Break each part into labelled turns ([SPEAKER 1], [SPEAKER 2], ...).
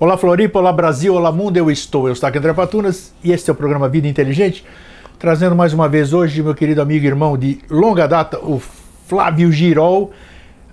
[SPEAKER 1] Olá Floripa, olá Brasil, olá mundo, eu estou, eu estou aqui André Patunas e este é o programa Vida Inteligente, trazendo mais uma vez hoje meu querido amigo e irmão de longa data, o Flávio Girol,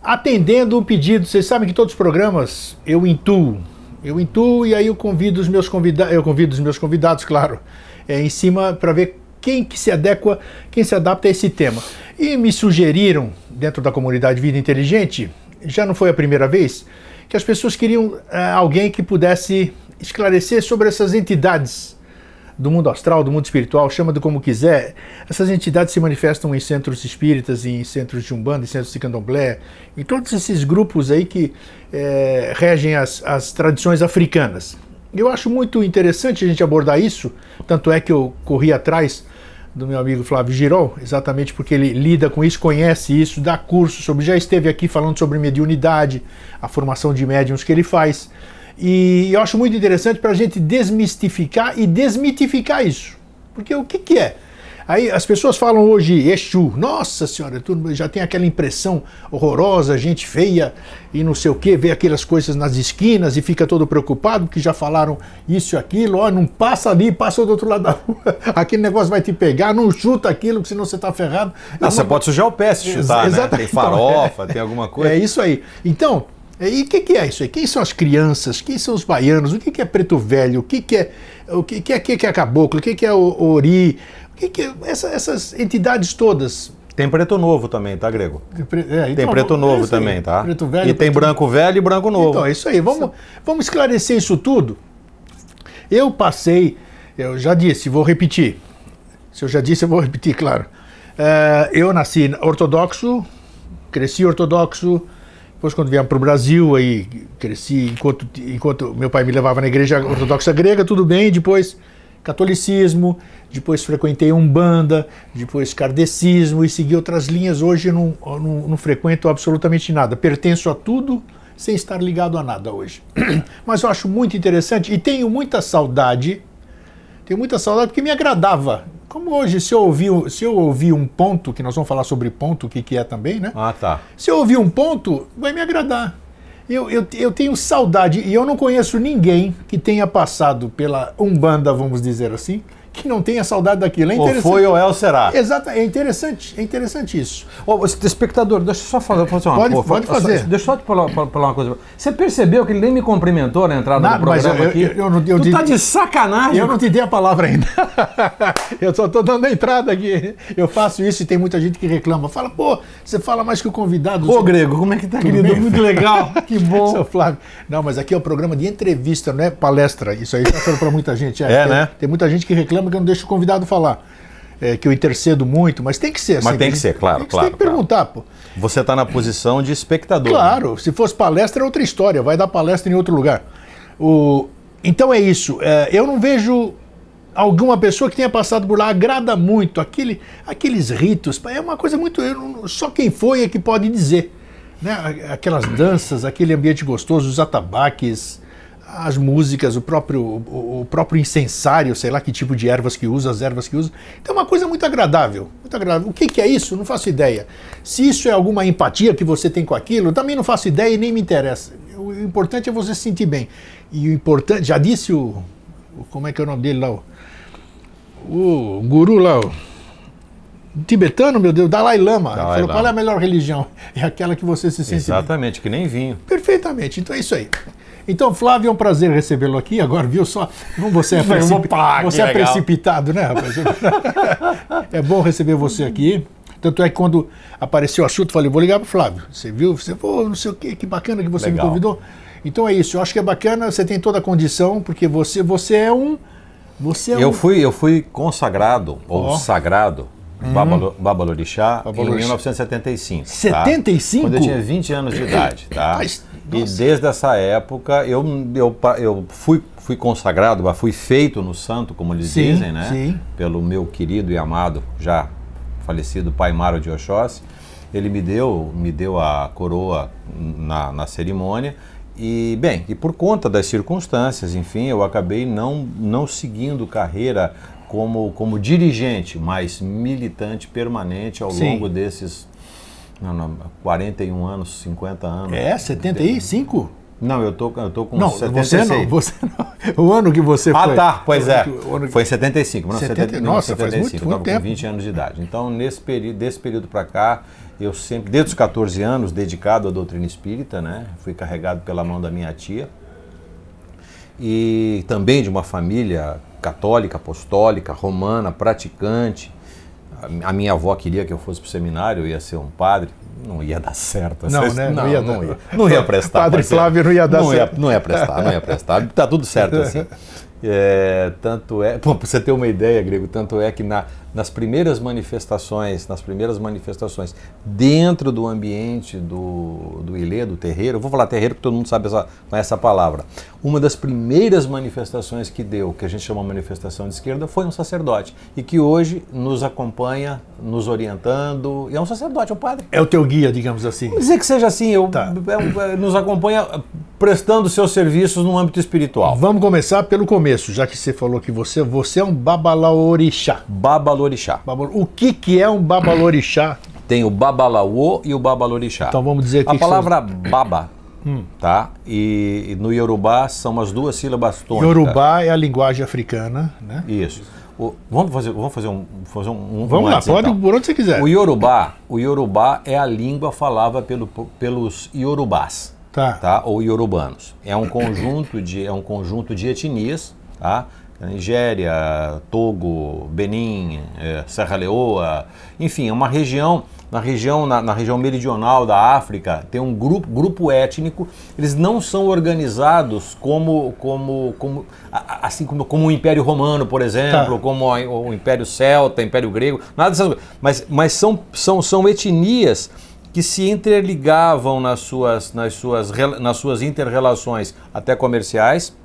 [SPEAKER 1] atendendo um pedido, vocês sabem que todos os programas eu intuo, eu intuo e aí eu convido os meus convidados, eu convido os meus convidados, claro, é, em cima para ver quem que se adequa, quem se adapta a esse tema. E me sugeriram, dentro da comunidade Vida Inteligente, já não foi a primeira vez, que as pessoas queriam uh, alguém que pudesse esclarecer sobre essas entidades do mundo astral, do mundo espiritual, chama de como quiser. Essas entidades se manifestam em centros espíritas, em centros de umbanda, em centros de candomblé, em todos esses grupos aí que é, regem as, as tradições africanas. Eu acho muito interessante a gente abordar isso, tanto é que eu corri atrás do meu amigo Flávio Girol, exatamente porque ele lida com isso, conhece isso, dá curso sobre, já esteve aqui falando sobre mediunidade, a formação de médiums que ele faz. E eu acho muito interessante para a gente desmistificar e desmitificar isso. Porque o que, que é? Aí as pessoas falam hoje Exu, nossa senhora, já tem aquela impressão horrorosa, gente feia e não sei o que, vê aquelas coisas nas esquinas e fica todo preocupado porque já falaram isso e aquilo, ó, não passa ali, passa do outro lado da rua, aquele negócio vai te pegar, não chuta aquilo, senão você está ferrado.
[SPEAKER 2] Ah, você pode sujar o pé se chutar, né? Tem farofa, então, é, tem alguma coisa.
[SPEAKER 1] É isso aí. Então, e o que, que, é isso aí? Quem são as crianças? Quem são os baianos? O que, que é preto velho? O que, que é o que, que é, que, que é caboclo? O que, que é o ori? que, que essa, essas entidades todas?
[SPEAKER 2] Tem preto novo também, tá, Grego? É, então, tem preto novo é também, tá? Preto velho, e tem preto... branco velho e branco novo.
[SPEAKER 1] Então, é isso aí. Vamos, vamos esclarecer isso tudo. Eu passei, eu já disse, vou repetir. Se eu já disse, eu vou repetir, claro. Uh, eu nasci ortodoxo, cresci ortodoxo, depois quando viemos para o Brasil, aí cresci enquanto, enquanto meu pai me levava na igreja ortodoxa grega, tudo bem, depois catolicismo, depois frequentei Umbanda, depois kardecismo e segui outras linhas. Hoje não, não, não frequento absolutamente nada. Pertenço a tudo sem estar ligado a nada hoje. Mas eu acho muito interessante e tenho muita saudade, tenho muita saudade porque me agradava. Como hoje, se eu ouvir, se eu ouvir um ponto, que nós vamos falar sobre ponto, o que, que é também, né?
[SPEAKER 2] Ah, tá.
[SPEAKER 1] Se eu ouvir um ponto, vai me agradar. Eu, eu, eu tenho saudade, e eu não conheço ninguém que tenha passado pela Umbanda, vamos dizer assim, que não tenha saudade daquilo. É
[SPEAKER 2] ou foi ou é ou será.
[SPEAKER 1] Exato, é interessante, é interessante isso.
[SPEAKER 2] Ô, espectador, deixa eu só fazer, fazer uma
[SPEAKER 1] pode, coisa. Pode fazer.
[SPEAKER 2] Só, deixa eu só te falar, falar, uma coisa. Você percebeu que ele nem me cumprimentou na entrada Nada, do programa eu, aqui? Eu, eu, eu, tu tá de sacanagem.
[SPEAKER 1] Eu não te dei a palavra ainda. eu só tô dando a entrada aqui. Eu faço isso e tem muita gente que reclama. Fala, pô, você fala mais que o convidado.
[SPEAKER 2] Ô, Grego, como é que tá, querido? Bem? Muito legal. que bom. Seu
[SPEAKER 1] Flávio. Não, mas aqui é o um programa de entrevista, não é palestra. Isso aí já falou pra muita gente.
[SPEAKER 2] É, é
[SPEAKER 1] tem,
[SPEAKER 2] né?
[SPEAKER 1] Tem muita gente que reclama que eu não deixo o convidado falar. É, que eu intercedo muito, mas tem que ser assim.
[SPEAKER 2] Mas tem que ser, claro,
[SPEAKER 1] tem que,
[SPEAKER 2] claro.
[SPEAKER 1] Tem que perguntar,
[SPEAKER 2] pô. Você está na posição de espectador.
[SPEAKER 1] Claro, né? se fosse palestra é outra história, vai dar palestra em outro lugar. O... Então é isso. É, eu não vejo alguma pessoa que tenha passado por lá, agrada muito aquele, aqueles ritos. É uma coisa muito. Eu, só quem foi é que pode dizer. Né? Aquelas danças, aquele ambiente gostoso, os atabaques as músicas, o próprio, o, próprio incensário, sei lá que tipo de ervas que usa, as ervas que usa. Então é uma coisa muito agradável, muito agradável. O que, que é isso? Não faço ideia. Se isso é alguma empatia que você tem com aquilo, também não faço ideia e nem me interessa. O importante é você se sentir bem. E o importante, já disse o, o como é que é o nome dele lá, o, o guru lá, o, tibetano, meu Deus, Dalai Lama. Dalai falou, Lama. qual é a melhor religião? É aquela que você se sente
[SPEAKER 2] Exatamente, bem. que nem vinho.
[SPEAKER 1] Perfeitamente, então é isso aí. Então, Flávio, é um prazer recebê-lo aqui. Agora, viu só? Você é, precip... Opa, você é precipitado, né, rapaz? é bom receber você aqui. Tanto é que quando apareceu o assunto, falei, vou ligar para o Flávio. Você viu? Você falou, não sei o quê, que bacana que você legal. me convidou. Então é isso, eu acho que é bacana, você tem toda a condição, porque você, você é um. Você é
[SPEAKER 2] eu,
[SPEAKER 1] um...
[SPEAKER 2] fui, eu fui consagrado, ou oh. sagrado, Uhum. Babalorixá, em 1975.
[SPEAKER 1] 75?
[SPEAKER 2] Tá? Quando eu tinha 20 anos de idade, tá? E desde essa época eu, eu, eu fui, fui consagrado, fui feito no santo, como eles sim, dizem, né? Sim. Pelo meu querido e amado, já falecido pai Mário de Oxóssi. Ele me deu, me deu a coroa na, na cerimônia. E, bem, e por conta das circunstâncias, enfim, eu acabei não, não seguindo carreira como, como dirigente, mas militante permanente ao Sim. longo desses não, não, 41 anos, 50 anos.
[SPEAKER 1] É, 75?
[SPEAKER 2] Não, eu tô, eu tô com
[SPEAKER 1] não, 76. Você não, você não. O ano que você
[SPEAKER 2] ah,
[SPEAKER 1] foi.
[SPEAKER 2] Ah, tá, pois é. Foi em 75. Não,
[SPEAKER 1] 70, nossa, 75. Faz muito, eu
[SPEAKER 2] estava com 20 anos de idade. Então, nesse período, desse período para cá, eu sempre, desde os 14 anos, dedicado à doutrina espírita, né? Fui carregado pela mão da minha tia. E também de uma família católica, apostólica, romana, praticante. A minha avó queria que eu fosse para o seminário, eu ia ser um padre. Não ia dar certo.
[SPEAKER 1] Não, né?
[SPEAKER 2] não, não, ia, não, ia, não ia prestar.
[SPEAKER 1] Padre Flávio não ia dar
[SPEAKER 2] não
[SPEAKER 1] certo.
[SPEAKER 2] Ia, não ia prestar, não ia prestar. Tá tudo certo assim. É, tanto é, para você ter uma ideia, Grego, tanto é que na, nas primeiras manifestações, nas primeiras manifestações dentro do ambiente do, do Ilê, do terreiro, vou falar terreiro porque todo mundo sabe essa, essa palavra. Uma das primeiras manifestações que deu, que a gente chama manifestação de esquerda, foi um sacerdote e que hoje nos acompanha, nos orientando. E é um sacerdote, é um padre.
[SPEAKER 1] É o teu guia, digamos assim.
[SPEAKER 2] Vamos dizer que seja assim, eu, tá. é, é, nos acompanha prestando seus serviços no âmbito espiritual.
[SPEAKER 1] Vamos começar pelo começo, já que você falou que você, você é um babalaorixá.
[SPEAKER 2] Babalorixá.
[SPEAKER 1] O que, que é um babalorixá?
[SPEAKER 2] Tem o babalauô e o babalorixá.
[SPEAKER 1] Então vamos dizer
[SPEAKER 2] que A palavra que baba, hum. tá? E, e, no Yorubá são as duas sílabas tônicas.
[SPEAKER 1] Yorubá é a linguagem africana, né?
[SPEAKER 2] Isso. O, vamos fazer, vamos fazer um, fazer um,
[SPEAKER 1] vamos lá, pode então. por onde você quiser.
[SPEAKER 2] O Yorubá, o Yorubá é a língua falada pelo, pelos Yorubás, tá. tá? Ou Yorubanos. É um conjunto de é um conjunto de etnias, tá? Nigéria, Togo, Benin, é, Serra Leoa, enfim, é uma região, na região, na, na, região meridional da África, tem um grupo, grupo étnico, eles não são organizados como, como, como assim como, como o Império Romano, por exemplo, tá. como o Império Celta, Império Grego, nada dessas coisas, mas, mas são, são, são etnias que se interligavam nas suas, nas suas, nas suas interrelações até comerciais,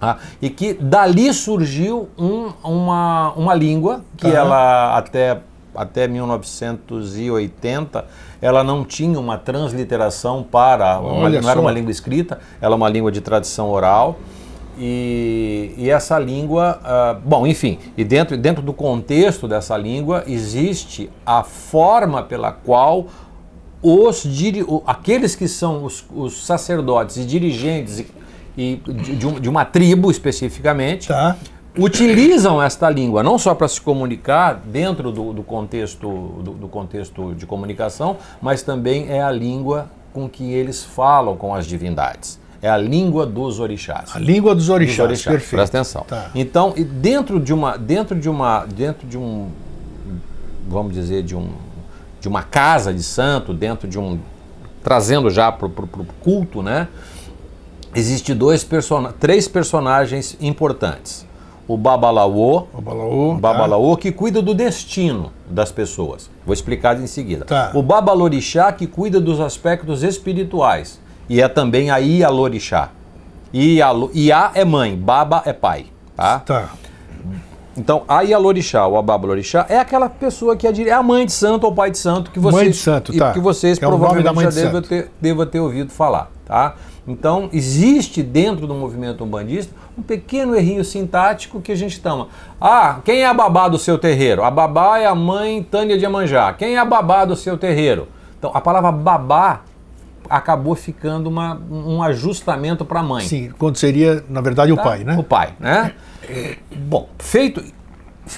[SPEAKER 2] ah, e que dali surgiu um, uma, uma língua que tá. ela até, até 1980 ela não tinha uma transliteração para, uma, não era uma língua escrita, ela é uma língua de tradição oral. E, e essa língua, uh, bom, enfim, e dentro, dentro do contexto dessa língua existe a forma pela qual os aqueles que são os, os sacerdotes e dirigentes e de, de, uma tribo especificamente, tá. utilizam esta língua não só para se comunicar dentro do, do contexto, do, do, contexto de comunicação, mas também é a língua com que eles falam com as divindades. É a língua dos orixás.
[SPEAKER 1] A língua dos orixás, dos orixás.
[SPEAKER 2] perfeito. Presta atenção. Tá. Então, dentro de uma, dentro de uma, dentro de um, vamos dizer, de um, de uma casa de santo, dentro de um, trazendo já para o culto, né? Existem dois person três personagens importantes. O Babalaô,
[SPEAKER 1] Babalaô,
[SPEAKER 2] Babalaô tá. que cuida do destino das pessoas. Vou explicar em seguida. Tá. O Babalorixá que cuida dos aspectos espirituais. E é também a Ialorixá. Iá é mãe, Baba é pai. Tá?
[SPEAKER 1] tá.
[SPEAKER 2] Então, a Ialorixá, ou a Babalorixá, é aquela pessoa que é, é a mãe de santo ou pai de santo que vocês,
[SPEAKER 1] mãe de santo, tá.
[SPEAKER 2] que vocês que provavelmente é já devem ter, ter ouvido falar. Tá? Então, existe dentro do movimento umbandista um pequeno errinho sintático que a gente toma. Ah, quem é a babá do seu terreiro? A babá é a mãe Tânia de Amanjá. Quem é a babá do seu terreiro? Então, a palavra babá acabou ficando uma, um ajustamento para a mãe.
[SPEAKER 1] Sim, quando seria, na verdade, tá? o pai, né?
[SPEAKER 2] O pai, né? Bom, feito.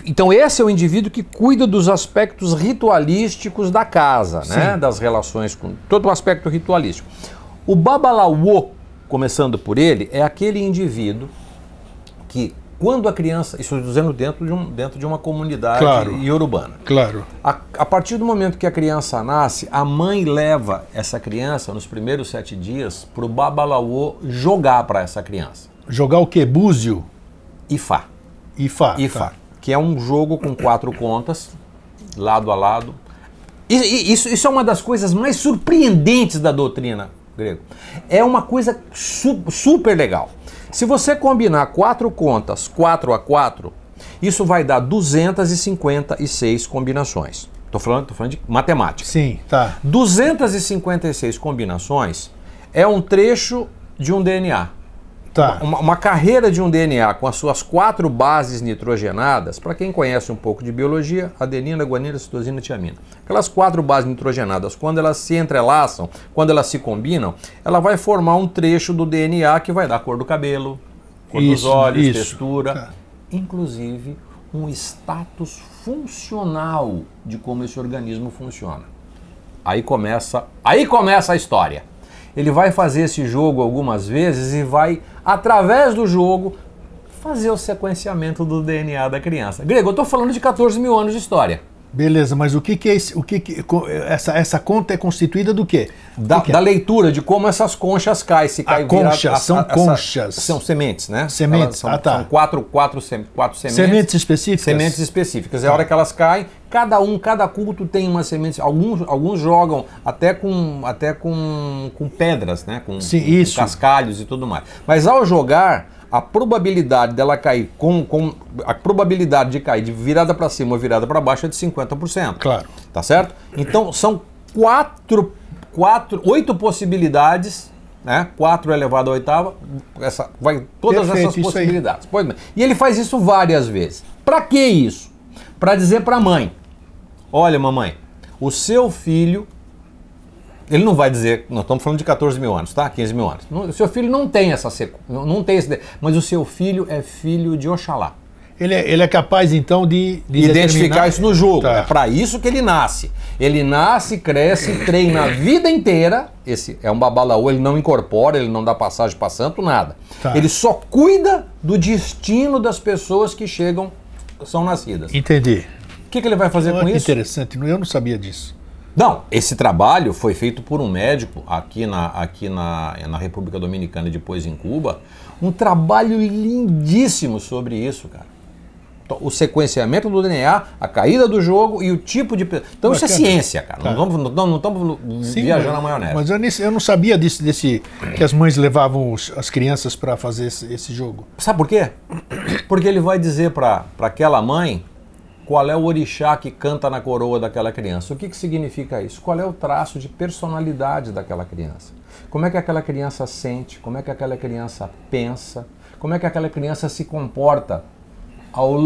[SPEAKER 2] Então, esse é o indivíduo que cuida dos aspectos ritualísticos da casa, né? Das relações com todo o aspecto ritualístico. O Babalawo, começando por ele, é aquele indivíduo que, quando a criança, isso estou dizendo dentro de, um, dentro de uma comunidade
[SPEAKER 1] claro,
[SPEAKER 2] iorubana.
[SPEAKER 1] Claro.
[SPEAKER 2] A, a, partir do momento que a criança nasce, a mãe leva essa criança, nos primeiros sete dias, para o Babalawo jogar para essa criança.
[SPEAKER 1] Jogar o que? Búzio?
[SPEAKER 2] Ifá.
[SPEAKER 1] Ifá.
[SPEAKER 2] Ifá. Tá. Que é um jogo com quatro contas, lado a lado. Isso, isso é uma das coisas mais surpreendentes da doutrina grego. É uma coisa su super legal. Se você combinar quatro contas 4 a 4, isso vai dar 256 combinações. Estou falando, tô falando de matemática.
[SPEAKER 1] Sim, tá.
[SPEAKER 2] 256 combinações é um trecho de um DNA. Tá. Uma, uma, carreira de um DNA com as suas quatro bases nitrogenadas, para quem conhece um pouco de biologia, adenina, guanina, citosina e tiamina. Aquelas quatro bases nitrogenadas, quando elas se entrelaçam, quando elas se combinam, ela vai formar um trecho do DNA que vai dar cor do cabelo, cor isso, dos olhos, isso. textura, tá. inclusive um status funcional de como esse organismo funciona. Aí começa, aí começa a história. Ele vai fazer esse jogo algumas vezes e vai, através do jogo, fazer o sequenciamento do DNA da criança. Grego, eu estou falando de 14 mil anos de história.
[SPEAKER 1] Beleza, mas o que, que é esse, o que, que essa, essa conta é constituída do quê?
[SPEAKER 2] Da,
[SPEAKER 1] que
[SPEAKER 2] da leitura de como essas conchas caem, se cai
[SPEAKER 1] a concha, a, são a, conchas.
[SPEAKER 2] são sementes, né?
[SPEAKER 1] Sementes,
[SPEAKER 2] são,
[SPEAKER 1] ah, tá.
[SPEAKER 2] são quatro, quatro, quatro sementes.
[SPEAKER 1] Sementes específicas?
[SPEAKER 2] Sementes específicas. É a hora que elas caem, cada um, cada culto tem uma semente. Alguns, alguns jogam até com, até com, com pedras, né? Com,
[SPEAKER 1] Sim,
[SPEAKER 2] com,
[SPEAKER 1] isso.
[SPEAKER 2] com cascalhos e tudo mais. Mas ao jogar a probabilidade dela cair com, com a probabilidade de cair de virada para cima ou virada para baixo é de 50%.
[SPEAKER 1] Claro.
[SPEAKER 2] Tá certo? Então são quatro, quatro, oito possibilidades, né? 4 elevado à oitava, essa, vai todas Perfeito, essas possibilidades. Pois bem. E ele faz isso várias vezes. Para que isso? Para dizer para a mãe: "Olha, mamãe, o seu filho ele não vai dizer, nós estamos falando de 14 mil anos, tá? 15 mil anos. o seu filho não tem essa seco, não tem esse, mas o seu filho é filho de Oxalá.
[SPEAKER 1] Ele é, ele é capaz então de, de
[SPEAKER 2] identificar isso no jogo. Tá. É para isso que ele nasce. Ele nasce, cresce, treina a vida inteira. Esse é um babalaú, ele não incorpora, ele não dá passagem para santo, nada. Tá. Ele só cuida do destino das pessoas que chegam, são nascidas.
[SPEAKER 1] Entendi.
[SPEAKER 2] O que, que ele vai fazer
[SPEAKER 1] oh,
[SPEAKER 2] com isso?
[SPEAKER 1] Interessante, eu não sabia disso.
[SPEAKER 2] Não, esse trabalho foi feito por um médico aqui na, aqui na, na República Dominicana e depois em Cuba. Um trabalho lindíssimo sobre isso, cara. Então, o sequenciamento do DNA, a caída do jogo e o tipo de. Então, isso é ciência, cara. Tá. Não estamos não, não, não viajando na maionese.
[SPEAKER 1] Mas eu, eu não sabia desse, desse que as mães levavam os, as crianças para fazer esse, esse, jogo.
[SPEAKER 2] Sabe por quê? Porque ele vai dizer para aquela mãe qual é o orixá que canta na coroa daquela criança. O que, que significa isso? Qual é o traço de personalidade daquela criança? Como é que aquela criança sente? Como é que aquela criança pensa? Como é que aquela criança se comporta? Ao,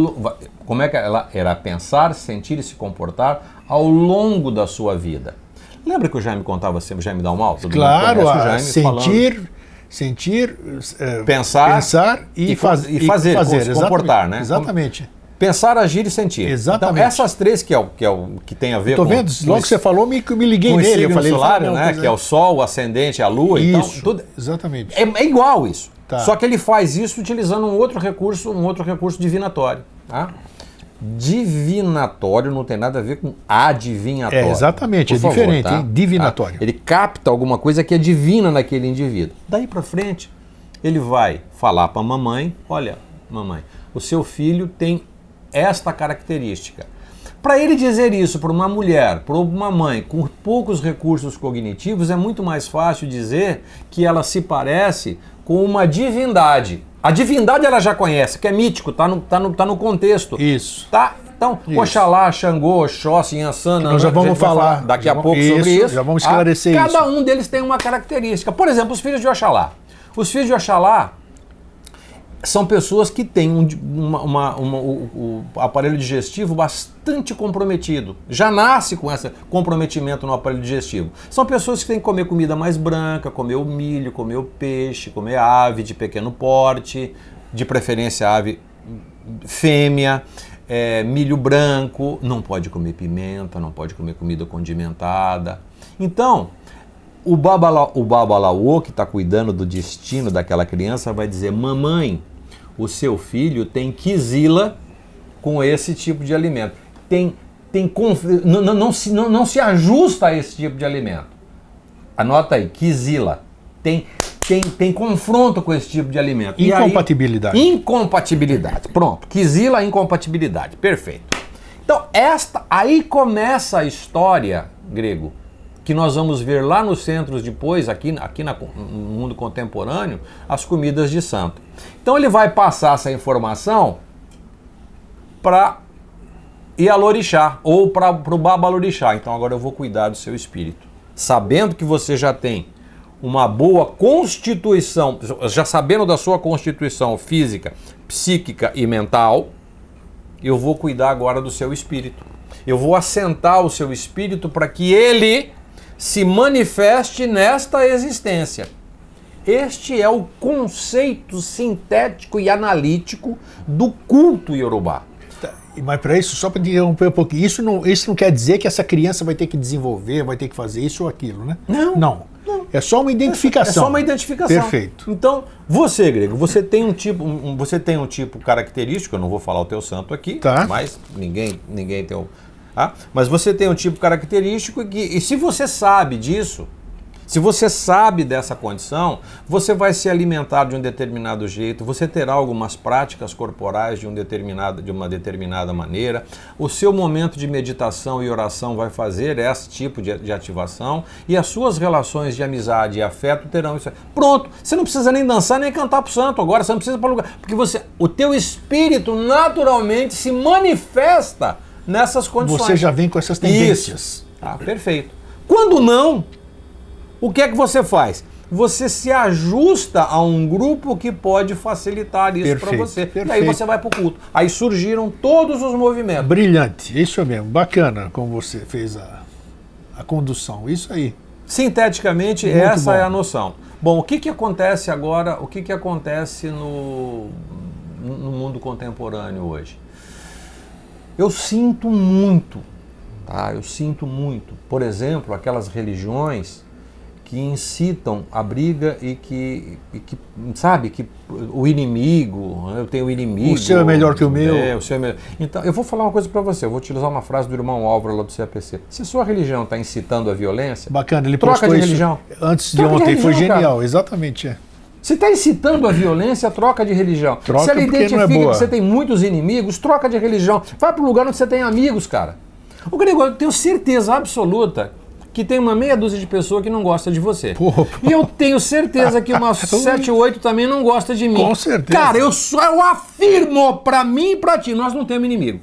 [SPEAKER 2] como é que ela era pensar, sentir e se comportar ao longo da sua vida? Lembra que o Jaime contava sempre, o Jaime dá um mal?
[SPEAKER 1] claro, sentir, falando. sentir,
[SPEAKER 2] é, pensar,
[SPEAKER 1] pensar e,
[SPEAKER 2] e, faz, e fazer, e fazer se comportar,
[SPEAKER 1] exatamente,
[SPEAKER 2] né?
[SPEAKER 1] Exatamente.
[SPEAKER 2] Pensar, agir e sentir.
[SPEAKER 1] Exatamente.
[SPEAKER 2] Então, essas três que é o que, é o, que tem a ver
[SPEAKER 1] Tô com. Tô vendo, logo que você falou, me, me liguei nele.
[SPEAKER 2] Eu falei, solar, né? Que é o Sol, o ascendente, a Lua. Então,
[SPEAKER 1] isso, então, tudo, exatamente.
[SPEAKER 2] É, é igual isso. Tá. Só que ele faz isso utilizando um outro recurso, um outro recurso divinatório. Tá? Divinatório não tem nada a ver com adivinhatório.
[SPEAKER 1] É, exatamente, Por é favor, diferente, tá? hein? Divinatório.
[SPEAKER 2] Tá? Ele capta alguma coisa que é divina naquele indivíduo. Daí para frente, ele vai falar para a mamãe: olha, mamãe, o seu filho tem esta característica. Para ele dizer isso para uma mulher, para uma mãe com poucos recursos cognitivos, é muito mais fácil dizer que ela se parece com uma divindade. A divindade ela já conhece, que é mítico, tá no, tá no, tá no contexto.
[SPEAKER 1] Isso.
[SPEAKER 2] Tá? Então, isso. Oxalá, Xangô, Oxóssi, Yansana,
[SPEAKER 1] nós já vamos falar, falar
[SPEAKER 2] daqui a pouco isso, sobre isso.
[SPEAKER 1] Já vamos esclarecer
[SPEAKER 2] ah,
[SPEAKER 1] isso.
[SPEAKER 2] Cada um deles tem uma característica. Por exemplo, os filhos de Oxalá. Os filhos de Oxalá, são pessoas que têm um, uma, uma, uma, o, o, aparelho digestivo bastante comprometido. Já nasce com esse comprometimento no aparelho digestivo. São pessoas que têm que comer comida mais branca, comer o milho, comer o peixe, comer ave de pequeno porte, de preferência ave fêmea, é, milho branco, não pode comer pimenta, não pode comer comida condimentada. Então, o, babala, o babalaô que está cuidando do destino daquela criança vai dizer: Mamãe, o seu filho tem quisila com esse tipo de alimento. Tem, tem não, não, não, se, não, não se ajusta a esse tipo de alimento. Anota aí, quisila. Tem, tem, tem confronto com esse tipo de alimento.
[SPEAKER 1] Incompatibilidade.
[SPEAKER 2] Aí, incompatibilidade. Pronto. Quisila, incompatibilidade. Perfeito. Então, esta aí começa a história, grego, que nós vamos ver lá nos centros depois, aqui, aqui na, no mundo contemporâneo, as comidas de santo. Então ele vai passar essa informação para Ialorixá ou para o Babalorixá. Então agora eu vou cuidar do seu espírito. Sabendo que você já tem uma boa constituição, já sabendo da sua constituição física, psíquica e mental, eu vou cuidar agora do seu espírito. Eu vou assentar o seu espírito para que ele se manifeste nesta existência. Este é o conceito sintético e analítico do culto iorubá.
[SPEAKER 1] Tá, mas para isso, só para interromper um pouquinho, isso não, isso não quer dizer que essa criança vai ter que desenvolver, vai ter que fazer isso ou aquilo, né?
[SPEAKER 2] Não.
[SPEAKER 1] Não. não. É só uma identificação.
[SPEAKER 2] É só uma identificação.
[SPEAKER 1] Perfeito.
[SPEAKER 2] Então, você, Grego, você tem um tipo, um, você tem um tipo característico, eu não vou falar o teu santo aqui,
[SPEAKER 1] tá.
[SPEAKER 2] mas ninguém, ninguém tem o. Ah, mas você tem um tipo característico que, e se você sabe disso, se você sabe dessa condição, você vai se alimentar de um determinado jeito, você terá algumas práticas corporais de, um determinado, de uma determinada maneira, o seu momento de meditação e oração vai fazer esse tipo de, de ativação e as suas relações de amizade e afeto terão isso. Pronto, você não precisa nem dançar nem cantar para o santo agora, você não precisa para lugar, porque você, o teu espírito naturalmente se manifesta nessas condições.
[SPEAKER 1] Você já vem com essas tendências.
[SPEAKER 2] Isso. Ah, perfeito. Quando não, o que é que você faz? Você se ajusta a um grupo que pode facilitar isso para você. Perfeito. E aí você vai para o culto. Aí surgiram todos os movimentos.
[SPEAKER 1] Brilhante, isso mesmo. Bacana como você fez a, a condução. Isso aí.
[SPEAKER 2] Sinteticamente, Muito essa bom. é a noção. Bom, o que, que acontece agora? O que, que acontece no, no mundo contemporâneo hoje? Eu sinto muito, tá? Eu sinto muito. Por exemplo, aquelas religiões que incitam a briga e que, e que, sabe, que o inimigo, eu tenho o inimigo.
[SPEAKER 1] O seu é melhor que o meu.
[SPEAKER 2] É, o seu é melhor. Então, eu vou falar uma coisa para você, eu vou utilizar uma frase do irmão Álvaro lá do CAPC. Se sua religião está incitando a violência,
[SPEAKER 1] bacana, ele
[SPEAKER 2] troca de religião.
[SPEAKER 1] Antes de troca ontem, de religião, foi genial, cara. exatamente. É.
[SPEAKER 2] Se está incitando a violência, troca de religião.
[SPEAKER 1] Troca
[SPEAKER 2] Se ela identifica
[SPEAKER 1] é
[SPEAKER 2] que você tem muitos inimigos, troca de religião. Vai para o lugar onde você tem amigos, cara. O Gregório, eu tenho certeza absoluta que tem uma meia dúzia de pessoas que não gosta de você. Pô, pô. E eu tenho certeza que umas 7, 8 também não gosta de mim.
[SPEAKER 1] Com certeza.
[SPEAKER 2] Cara, eu, só, eu afirmo para mim e para ti, nós não temos inimigo.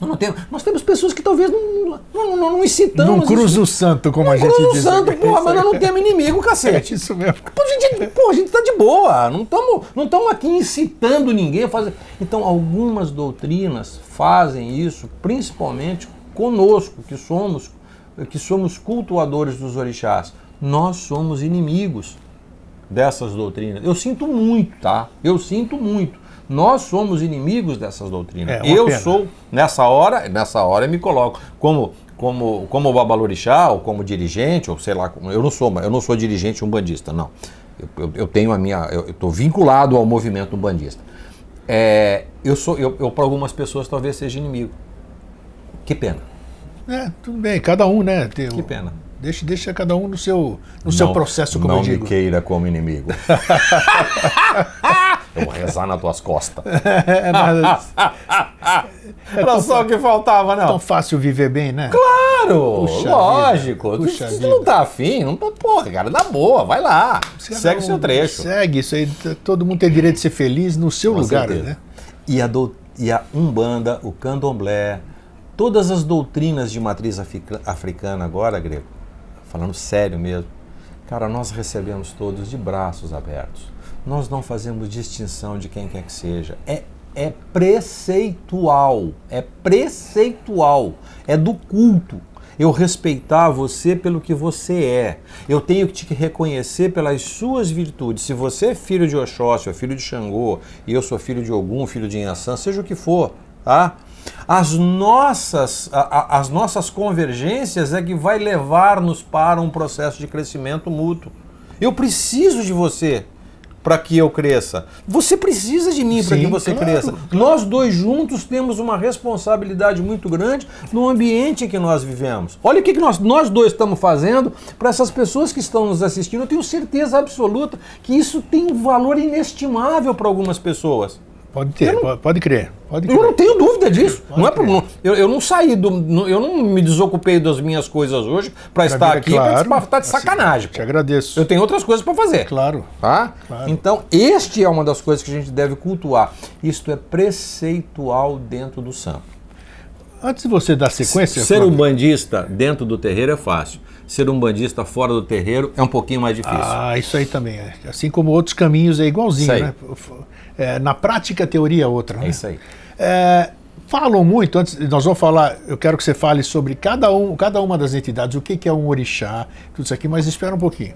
[SPEAKER 2] Nós, não temos, nós temos pessoas que talvez não, não, não, não incitamos.
[SPEAKER 1] Não cruza o santo, como a gente diz. Não
[SPEAKER 2] cruza o santo, porra, mas nós não temos inimigo, cacete.
[SPEAKER 1] É isso mesmo.
[SPEAKER 2] Pô, a gente, pô, a gente tá de boa. Não estamos não aqui incitando ninguém a fazer. Então, algumas doutrinas fazem isso, principalmente conosco, que somos que somos cultuadores dos orixás, nós somos inimigos dessas doutrinas. Eu sinto muito, tá? Eu sinto muito. Nós somos inimigos dessas doutrinas. É, eu pena. sou nessa hora, nessa hora eu me coloco como como como babalorixá ou como dirigente ou sei lá, eu não sou, eu não sou dirigente umbandista, não. Eu, eu, eu tenho a minha, eu estou vinculado ao movimento umbandista. É, eu sou, eu, eu para algumas pessoas talvez seja inimigo. Que pena.
[SPEAKER 1] É, tudo bem, cada um, né?
[SPEAKER 2] Tem, que pena.
[SPEAKER 1] Deixa, deixa cada um no seu, no não, seu processo, como
[SPEAKER 2] não
[SPEAKER 1] eu digo.
[SPEAKER 2] Não me queira como inimigo. eu vou rezar nas tuas costas. é, mas... é Era só o que faltava, não. É
[SPEAKER 1] tão fácil viver bem, né?
[SPEAKER 2] Claro, puxa lógico. Puxa tu, tu não tá afim, não tá, porra, cara, dá boa, vai lá. Você segue o seu trecho.
[SPEAKER 1] Segue, isso aí, todo mundo tem direito de ser feliz no seu Com lugar, certeza. né?
[SPEAKER 2] E a, do, e a Umbanda, o Candomblé, todas as doutrinas de matriz africana agora, Grego, falando sério mesmo, cara, nós recebemos todos de braços abertos. Nós não fazemos distinção de quem quer que seja. É, é preceitual, é preceitual, é do culto. Eu respeitar você pelo que você é. Eu tenho que te reconhecer pelas suas virtudes. Se você é filho de Oxóssi, ou filho de Xangô, e eu sou filho de Ogum, filho de Inhaçã, seja o que for, tá? As nossas, a, as nossas convergências é que vai levar-nos para um processo de crescimento mútuo. Eu preciso de você para que eu cresça. Você precisa de mim para que você claro, cresça. Claro. Nós dois juntos temos uma responsabilidade muito grande no ambiente em que nós vivemos. Olha o que, que nós, nós dois estamos fazendo para essas pessoas que estão nos assistindo. Eu tenho certeza absoluta que isso tem um valor inestimável para algumas pessoas.
[SPEAKER 1] Pode ter, não, pode, crer, pode crer.
[SPEAKER 2] Eu não tenho dúvida disso. não é não, eu, eu não saí do. Eu não me desocupei das minhas coisas hoje para estar aqui claro, para estar de assim, sacanagem.
[SPEAKER 1] Te agradeço.
[SPEAKER 2] Eu tenho outras coisas para fazer.
[SPEAKER 1] Claro.
[SPEAKER 2] Tá? Claro. Então, este é uma das coisas que a gente deve cultuar. Isto é preceitual dentro do santo.
[SPEAKER 1] Antes de você dar sequência.
[SPEAKER 2] Ser um bandista dentro do terreiro é fácil. Ser um bandista fora do terreiro é um pouquinho mais difícil.
[SPEAKER 1] Ah, isso aí também é. Assim como outros caminhos é igualzinho, né? É, na prática, a teoria é outra.
[SPEAKER 2] Né? É isso aí.
[SPEAKER 1] É, falam muito, antes nós vamos falar, eu quero que você fale sobre cada, um, cada uma das entidades, o que, que é um orixá, tudo isso aqui, mas espera um pouquinho.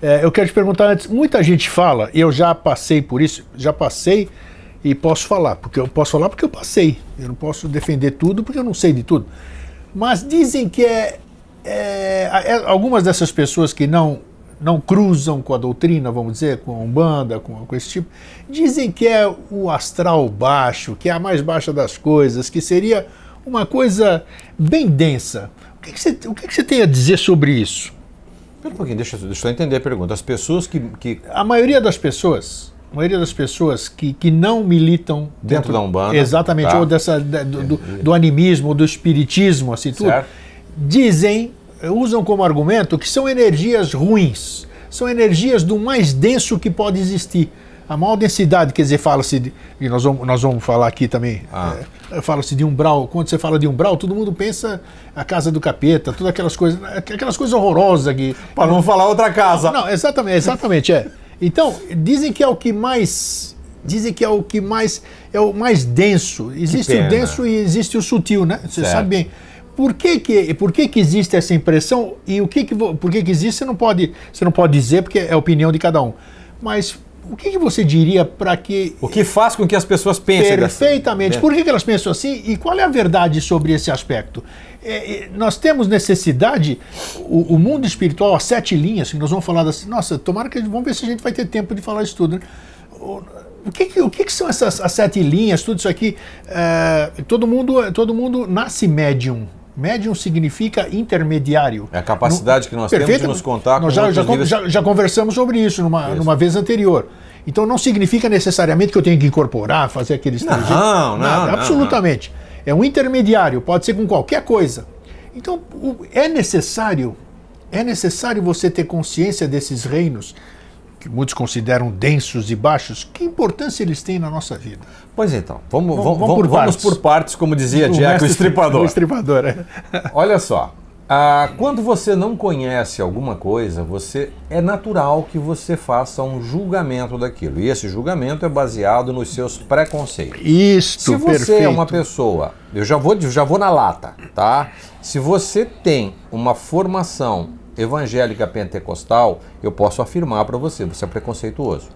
[SPEAKER 1] É, eu quero te perguntar antes, muita gente fala, eu já passei por isso, já passei e posso falar, porque eu posso falar porque eu passei. Eu não posso defender tudo porque eu não sei de tudo. Mas dizem que é, é, é algumas dessas pessoas que não não cruzam com a doutrina, vamos dizer, com a Umbanda, com, com esse tipo, dizem que é o astral baixo, que é a mais baixa das coisas, que seria uma coisa bem densa. O que, que, você, o que, que você tem a dizer sobre isso?
[SPEAKER 2] Espera um pouquinho, deixa, deixa eu entender a pergunta. As pessoas que, que.
[SPEAKER 1] A maioria das pessoas a maioria das pessoas que, que não militam
[SPEAKER 2] dentro, dentro da Umbanda,
[SPEAKER 1] exatamente, tá. ou dessa, do, do, do, animismo, do espiritismo, assim tudo, certo. dizem, usam como argumento que são energias ruins, são energias do mais denso que pode existir. A maior densidade, quer dizer, fala-se de. E nós vamos, nós vamos falar aqui também. Ah. É, fala-se de umbral. Quando você fala de umbral, todo mundo pensa a casa do capeta, todas aquelas coisas. Aquelas coisas horrorosas que.
[SPEAKER 2] Para não falar outra casa.
[SPEAKER 1] Não, exatamente, exatamente, é. Então, dizem que é o que mais. Dizem que é o que mais. É o mais denso. Existe o denso e existe o sutil, né? Você certo. sabe bem. Por que, que, por que, que existe essa impressão e o que, que por que, que existe você não pode você não pode dizer porque é a opinião de cada um. Mas o que, que você diria para que.
[SPEAKER 2] O que faz com que as pessoas pensem
[SPEAKER 1] Perfeitamente. Dessa... Por que, que elas pensam assim e qual é a verdade sobre esse aspecto? É, é, nós temos necessidade, o, o, mundo espiritual, as sete linhas, que nós vamos falar das. Nossa, tomara que. Vamos ver se a gente vai ter tempo de falar isso tudo. Né? O, o que, que, o que, que são essas as sete linhas, tudo isso aqui? É, todo, mundo, todo mundo nasce médium. Médium significa intermediário.
[SPEAKER 2] É a capacidade no, que nós perfeito, temos de nos contar
[SPEAKER 1] nós com já, já, níveis... já, já, conversamos sobre isso numa, isso. numa vez anterior. Então não significa necessariamente que eu tenho que incorporar, fazer aqueles
[SPEAKER 2] não, não, Nada,
[SPEAKER 1] não, absolutamente. Não. É um intermediário, pode ser com qualquer coisa. Então é necessário, é necessário você ter consciência desses reinos que muitos consideram densos e baixos, que importância eles têm na nossa vida?
[SPEAKER 2] Pois então, vamos, vamos, vamos, por, vamos partes. por partes, como dizia o Jack, o estripador. O
[SPEAKER 1] estripador, é.
[SPEAKER 2] Olha só, ah, quando você não conhece alguma coisa, você é natural que você faça um julgamento daquilo. E esse julgamento é baseado nos seus preconceitos.
[SPEAKER 1] Isso,
[SPEAKER 2] Se você perfeito. é uma pessoa, eu já vou, já vou na lata, tá? Se você tem uma formação evangélica pentecostal, eu posso afirmar para você, você é preconceituoso.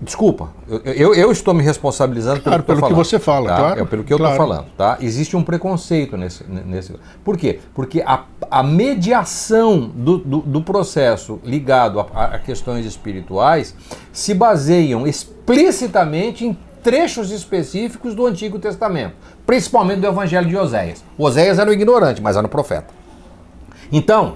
[SPEAKER 2] Desculpa, eu, eu, estou me responsabilizando
[SPEAKER 1] claro,
[SPEAKER 2] pelo,
[SPEAKER 1] que, pelo que você fala,
[SPEAKER 2] tá?
[SPEAKER 1] claro.
[SPEAKER 2] É pelo que eu estou falando, tá? Existe um preconceito nesse, nesse. Por quê? Porque a, a mediação do, do, do processo ligado a, a, questões espirituais se baseiam explicitamente em trechos específicos do Antigo Testamento, principalmente do Evangelho de Oséias. Oséias era o ignorante, mas era o profeta. Então,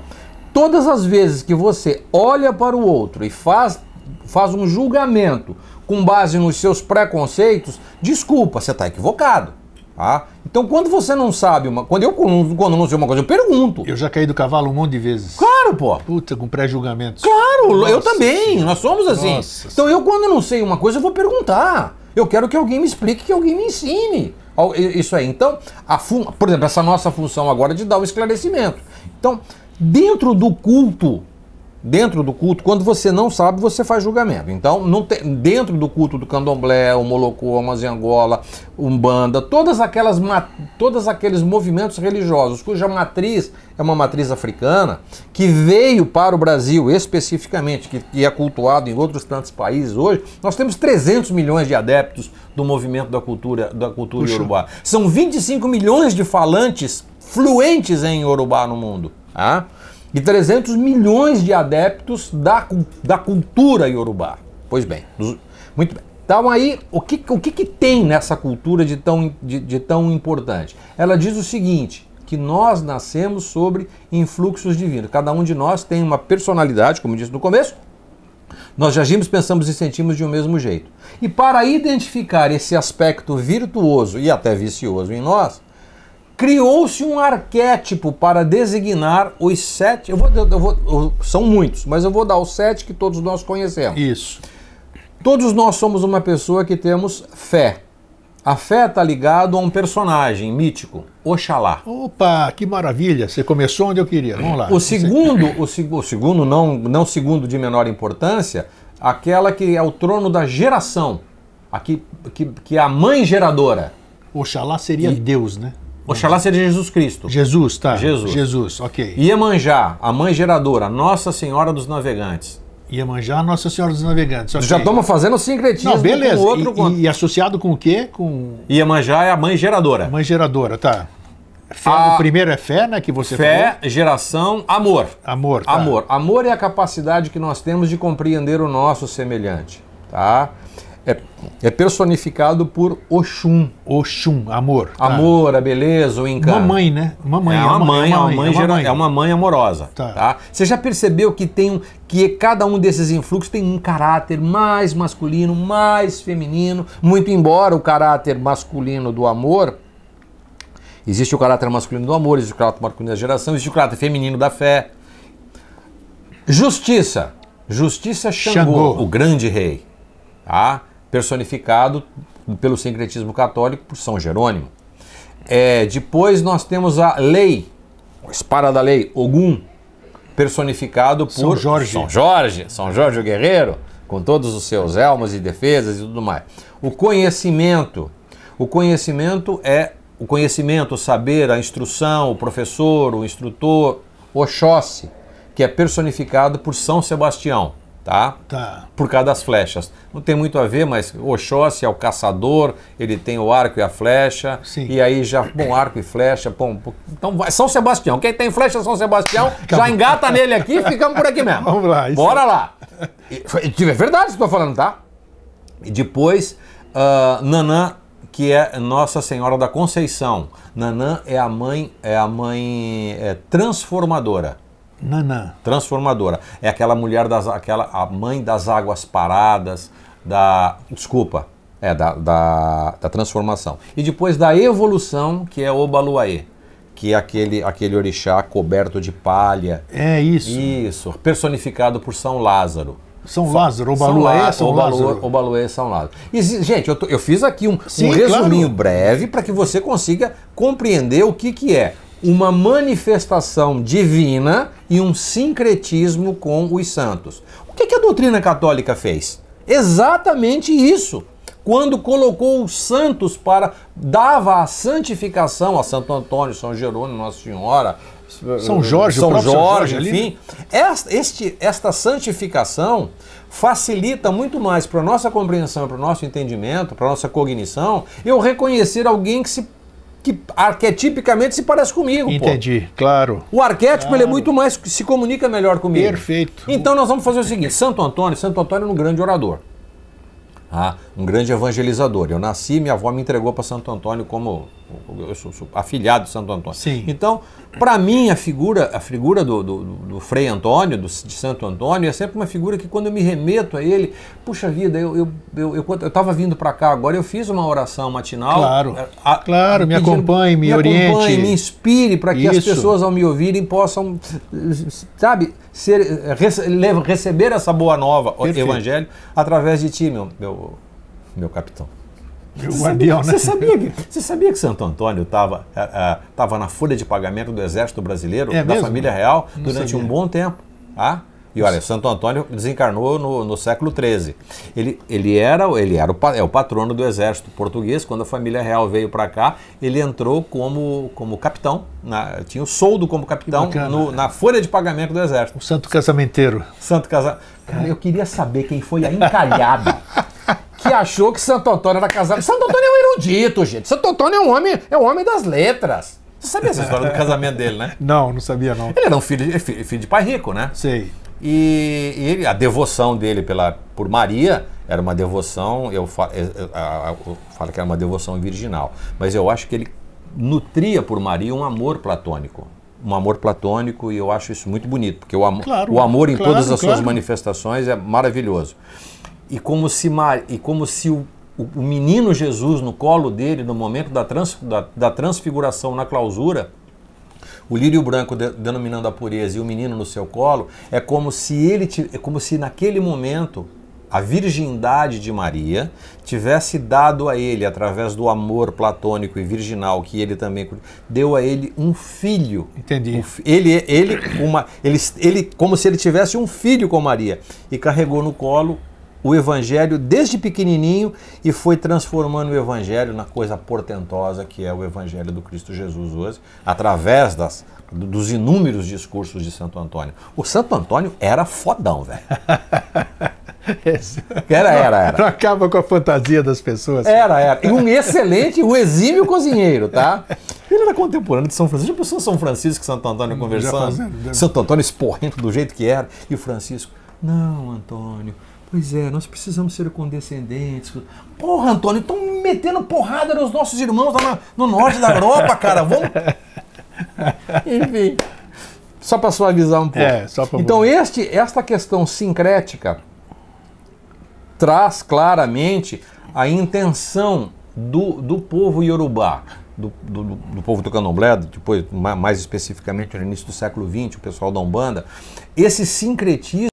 [SPEAKER 2] todas as vezes que você olha para o outro e faz faz um julgamento com base nos seus preconceitos, desculpa, você está equivocado. Tá? Então, quando você não sabe uma quando eu quando não sei uma coisa, eu pergunto.
[SPEAKER 1] Eu já caí do cavalo um monte de vezes.
[SPEAKER 2] Claro, pô.
[SPEAKER 1] Puta, com pré-julgamentos.
[SPEAKER 2] Claro, Nossa, eu também. Nós somos assim. Nossa. Então, eu quando não sei uma coisa, eu vou perguntar. Eu quero que alguém me explique, que alguém me ensine. Isso aí. Então, a por exemplo, essa nossa função agora de dar o esclarecimento. Então, dentro do culto dentro do culto, quando você não sabe, você faz julgamento. Então, tem, dentro do culto do candomblé, o molocô, a maziangola, umbanda, todas aquelas todos aqueles movimentos religiosos cuja matriz é uma matriz africana, que veio para o Brasil especificamente, que, que é cultuado em outros tantos países hoje, nós temos 300 milhões de adeptos do movimento da cultura da cultura Puxa. São 25 milhões de falantes fluentes em iorubá no mundo. Tá? E 300 milhões de adeptos da, da cultura iorubá. Pois bem, muito bem. Então aí, o que, o que, que tem nessa cultura de tão, de, de tão importante? Ela diz o seguinte, que nós nascemos sobre influxos divinos. Cada um de nós tem uma personalidade, como disse no começo, nós agimos, pensamos e sentimos de um mesmo jeito. E para identificar esse aspecto virtuoso e até vicioso em nós, criou-se um arquétipo para designar os sete. Eu vou, eu vou, são muitos, mas eu vou dar os sete que todos nós conhecemos.
[SPEAKER 1] Isso.
[SPEAKER 2] Todos nós somos uma pessoa que temos fé. A fé está ligado a um personagem mítico, Oxalá.
[SPEAKER 1] Opa, que maravilha! Você começou onde eu queria. Vamos lá.
[SPEAKER 2] O segundo, o, o segundo não, não segundo de menor importância, aquela que é o trono da geração, aqui que, que é a mãe geradora.
[SPEAKER 1] Oxalá seria e, Deus, né?
[SPEAKER 2] Oxalá seria Jesus Cristo.
[SPEAKER 1] Jesus, tá.
[SPEAKER 2] Jesus.
[SPEAKER 1] Jesus, ok.
[SPEAKER 2] Iemanjá, a mãe geradora, Nossa Senhora dos Navegantes.
[SPEAKER 1] Iemanjá, Nossa Senhora dos Navegantes. Okay.
[SPEAKER 2] Já estamos fazendo sincretismo
[SPEAKER 1] Não, beleza. com outro. E, com... e, associado com o quê? Com...
[SPEAKER 2] Iemanjá é a mãe geradora.
[SPEAKER 1] Mãe geradora, tá. Fé, a... O primeiro é fé, né? Que você
[SPEAKER 2] Fé, falou. geração, amor.
[SPEAKER 1] Amor, tá.
[SPEAKER 2] Amor. Amor é a capacidade que nós temos de compreender o nosso semelhante, tá? É, é personificado por Oxum.
[SPEAKER 1] Oxum, amor.
[SPEAKER 2] Tá. Amor, a beleza, o encanto.
[SPEAKER 1] Mamãe, né?
[SPEAKER 2] Mamãe. É, uma mãe, é uma mãe, é uma mãe, é uma mãe amorosa. Tá. tá. Você já percebeu que tem um, que cada um desses influxos tem um caráter mais masculino, mais feminino, muito embora o caráter masculino do amor Existe o caráter masculino do amor, existe o caráter masculino da geração, existe o caráter feminino da fé. Justiça. Justiça Xangô, Xangô. o grande rei. Tá? Personificado pelo sincretismo católico por São Jerônimo. É, depois nós temos a lei, a espada da lei, Ogum, personificado por
[SPEAKER 1] São Jorge.
[SPEAKER 2] São Jorge, São Jorge o Guerreiro, com todos os seus elmos e defesas e tudo mais. O conhecimento, o conhecimento é o conhecimento, o saber, a instrução, o professor, o instrutor, Oxóssi, que é personificado por São Sebastião tá?
[SPEAKER 1] Tá.
[SPEAKER 2] Por causa das flechas. Não tem muito a ver, mas Oxóssi é o caçador, ele tem o arco e a flecha.
[SPEAKER 1] Sim.
[SPEAKER 2] E aí já, bom, arco e flecha, bom, então vai, São Sebastião. Quem tem flecha São Sebastião, já engata nele aqui e ficamos por aqui mesmo.
[SPEAKER 1] Vamos lá.
[SPEAKER 2] Bora é... lá. é verdade que estou falando, tá? E depois, uh, Nanã, que é Nossa Senhora da Conceição. Nanã é a mãe, é a mãe é, transformadora.
[SPEAKER 1] Nanã.
[SPEAKER 2] Transformadora. É aquela mulher das aquela a mãe das águas paradas, da desculpa, é da, da, da transformação. E depois da evolução, que é Obaluaê, que é aquele aquele orixá coberto de palha.
[SPEAKER 1] É isso.
[SPEAKER 2] Isso, personificado por São Lázaro.
[SPEAKER 1] São Lázaro, Obaluaê, São Lázaro.
[SPEAKER 2] Obaluaê, São Lázaro. E, gente, eu, tô, eu fiz aqui um, Sim, um resuminho claro. breve para que você consiga compreender o que, que é uma manifestação divina e um sincretismo com os santos. O que, que a doutrina católica fez? Exatamente isso. Quando colocou os santos para. dava a santificação a Santo Antônio, São Jerônimo, Nossa Senhora,
[SPEAKER 1] São Jorge,
[SPEAKER 2] São Jorge, Jorge enfim. Esta, este, esta santificação facilita muito mais para a nossa compreensão, para o nosso entendimento, para a nossa cognição, eu reconhecer alguém que se que arquetipicamente se parece comigo.
[SPEAKER 1] Entendi,
[SPEAKER 2] pô.
[SPEAKER 1] claro.
[SPEAKER 2] O arquétipo claro. ele é muito mais, se comunica melhor comigo.
[SPEAKER 1] Perfeito.
[SPEAKER 2] Então nós vamos fazer o seguinte: Santo Antônio, Santo Antônio é um grande orador. Ah, um grande evangelizador. Eu nasci, minha avó me entregou para Santo Antônio como eu sou, sou, afilhado de Santo Antônio.
[SPEAKER 1] Sim.
[SPEAKER 2] Então, para mim, a figura, a figura do, do, do Frei Antônio, do, de Santo Antônio, é sempre uma figura que quando eu me remeto a ele, puxa vida, eu eu eu, eu, eu tava vindo para cá agora, eu fiz uma oração matinal.
[SPEAKER 1] Claro, é, a, claro, me acompanhe, me, me oriente. Acompanhe,
[SPEAKER 2] me inspire para que Isso. as pessoas ao me ouvirem possam, sabe, ser, receber essa boa nova, o evangelho, através de ti, meu, meu, meu capitão.
[SPEAKER 1] Você guardião,
[SPEAKER 2] sabia, né? Você sabia, que, você sabia que Santo Antônio estava uh, uh, na folha de pagamento do Exército Brasileiro,
[SPEAKER 1] é
[SPEAKER 2] da
[SPEAKER 1] mesmo?
[SPEAKER 2] família real, Não durante sabia. um bom tempo? Tá? E olha, Santo Antônio desencarnou no, no século XIII. Ele, ele era, ele era o, é o patrono do exército português. Quando a família real veio para cá, ele entrou como, como capitão, na, tinha o soldo como capitão no, na folha de pagamento do exército.
[SPEAKER 1] O santo casamenteiro.
[SPEAKER 2] Santo casamento. Cara, eu queria saber quem foi a encalhada que achou que Santo Antônio era casado. Santo Antônio é um erudito, gente. Santo Antônio é um homem, é um homem das letras. Você sabia essa história do casamento dele, né?
[SPEAKER 1] Não, não sabia não.
[SPEAKER 2] Ele era um filho, filho de pai rico, né?
[SPEAKER 1] Sei.
[SPEAKER 2] E, e ele, a devoção dele pela, por Maria era uma devoção, eu falo, eu, eu falo que era uma devoção virginal, mas eu acho que ele nutria por Maria um amor platônico. Um amor platônico, e eu acho isso muito bonito, porque o, am claro, o amor em claro, todas as claro. suas manifestações é maravilhoso. E como se, e como se o, o menino Jesus no colo dele, no momento da, trans, da, da transfiguração na clausura, o lírio branco de, denominando a pureza e o menino no seu colo, é como se ele é como se naquele momento a virgindade de Maria, tivesse dado a ele, através do amor platônico e virginal que ele também deu a ele um filho.
[SPEAKER 1] Entendi. Um,
[SPEAKER 2] ele, ele, uma, ele, ele, como se ele tivesse um filho com Maria e carregou no colo o evangelho desde pequenininho e foi transformando o evangelho na coisa portentosa que é o evangelho do Cristo Jesus hoje, através das, dos inúmeros discursos de Santo Antônio. O Santo Antônio era fodão, velho.
[SPEAKER 1] Era, era, era. Não acaba com a fantasia das pessoas.
[SPEAKER 2] Era, era. E um excelente, um exímio cozinheiro, tá? Ele era contemporâneo de São Francisco. Já pensou São Francisco e Santo Antônio conversando? Fazendo, Santo Antônio esporrento do jeito que era. E o Francisco, não, Antônio, Pois é, nós precisamos ser condescendentes. Porra, Antônio, estão metendo porrada nos nossos irmãos lá no, no norte da Europa, cara. Vamos. Enfim. Só para suavizar um pouco. É, então, este, esta questão sincrética traz claramente a intenção do, do povo iorubá, do, do, do povo do candomblé, depois mais especificamente no início do século XX, o pessoal da Umbanda, esse sincretismo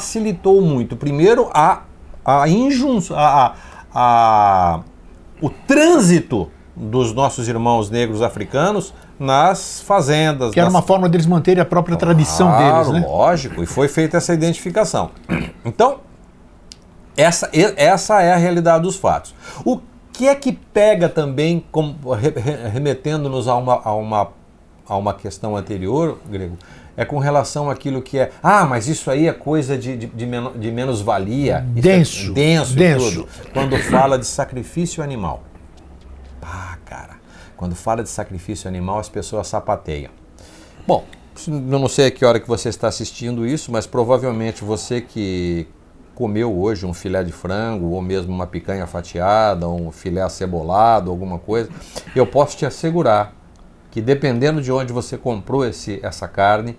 [SPEAKER 2] facilitou muito. Primeiro, a, a injunção, a, a, o trânsito dos nossos irmãos negros africanos nas fazendas.
[SPEAKER 1] Que era uma forma deles manterem a própria claro, tradição deles, né?
[SPEAKER 2] Lógico, e foi feita essa identificação. Então, essa, essa é a realidade dos fatos. O que é que pega também, remetendo-nos a uma, a, uma, a uma questão anterior, Grego, é com relação àquilo que é. Ah, mas isso aí é coisa de, de, de, men de menos valia.
[SPEAKER 1] Denso.
[SPEAKER 2] É denso, denso. Quando fala de sacrifício animal. Pá, cara. Quando fala de sacrifício animal, as pessoas sapateiam. Bom, eu não sei a que hora que você está assistindo isso, mas provavelmente você que comeu hoje um filé de frango, ou mesmo uma picanha fatiada, um filé acebolado, alguma coisa, eu posso te assegurar que dependendo de onde você comprou esse, essa carne,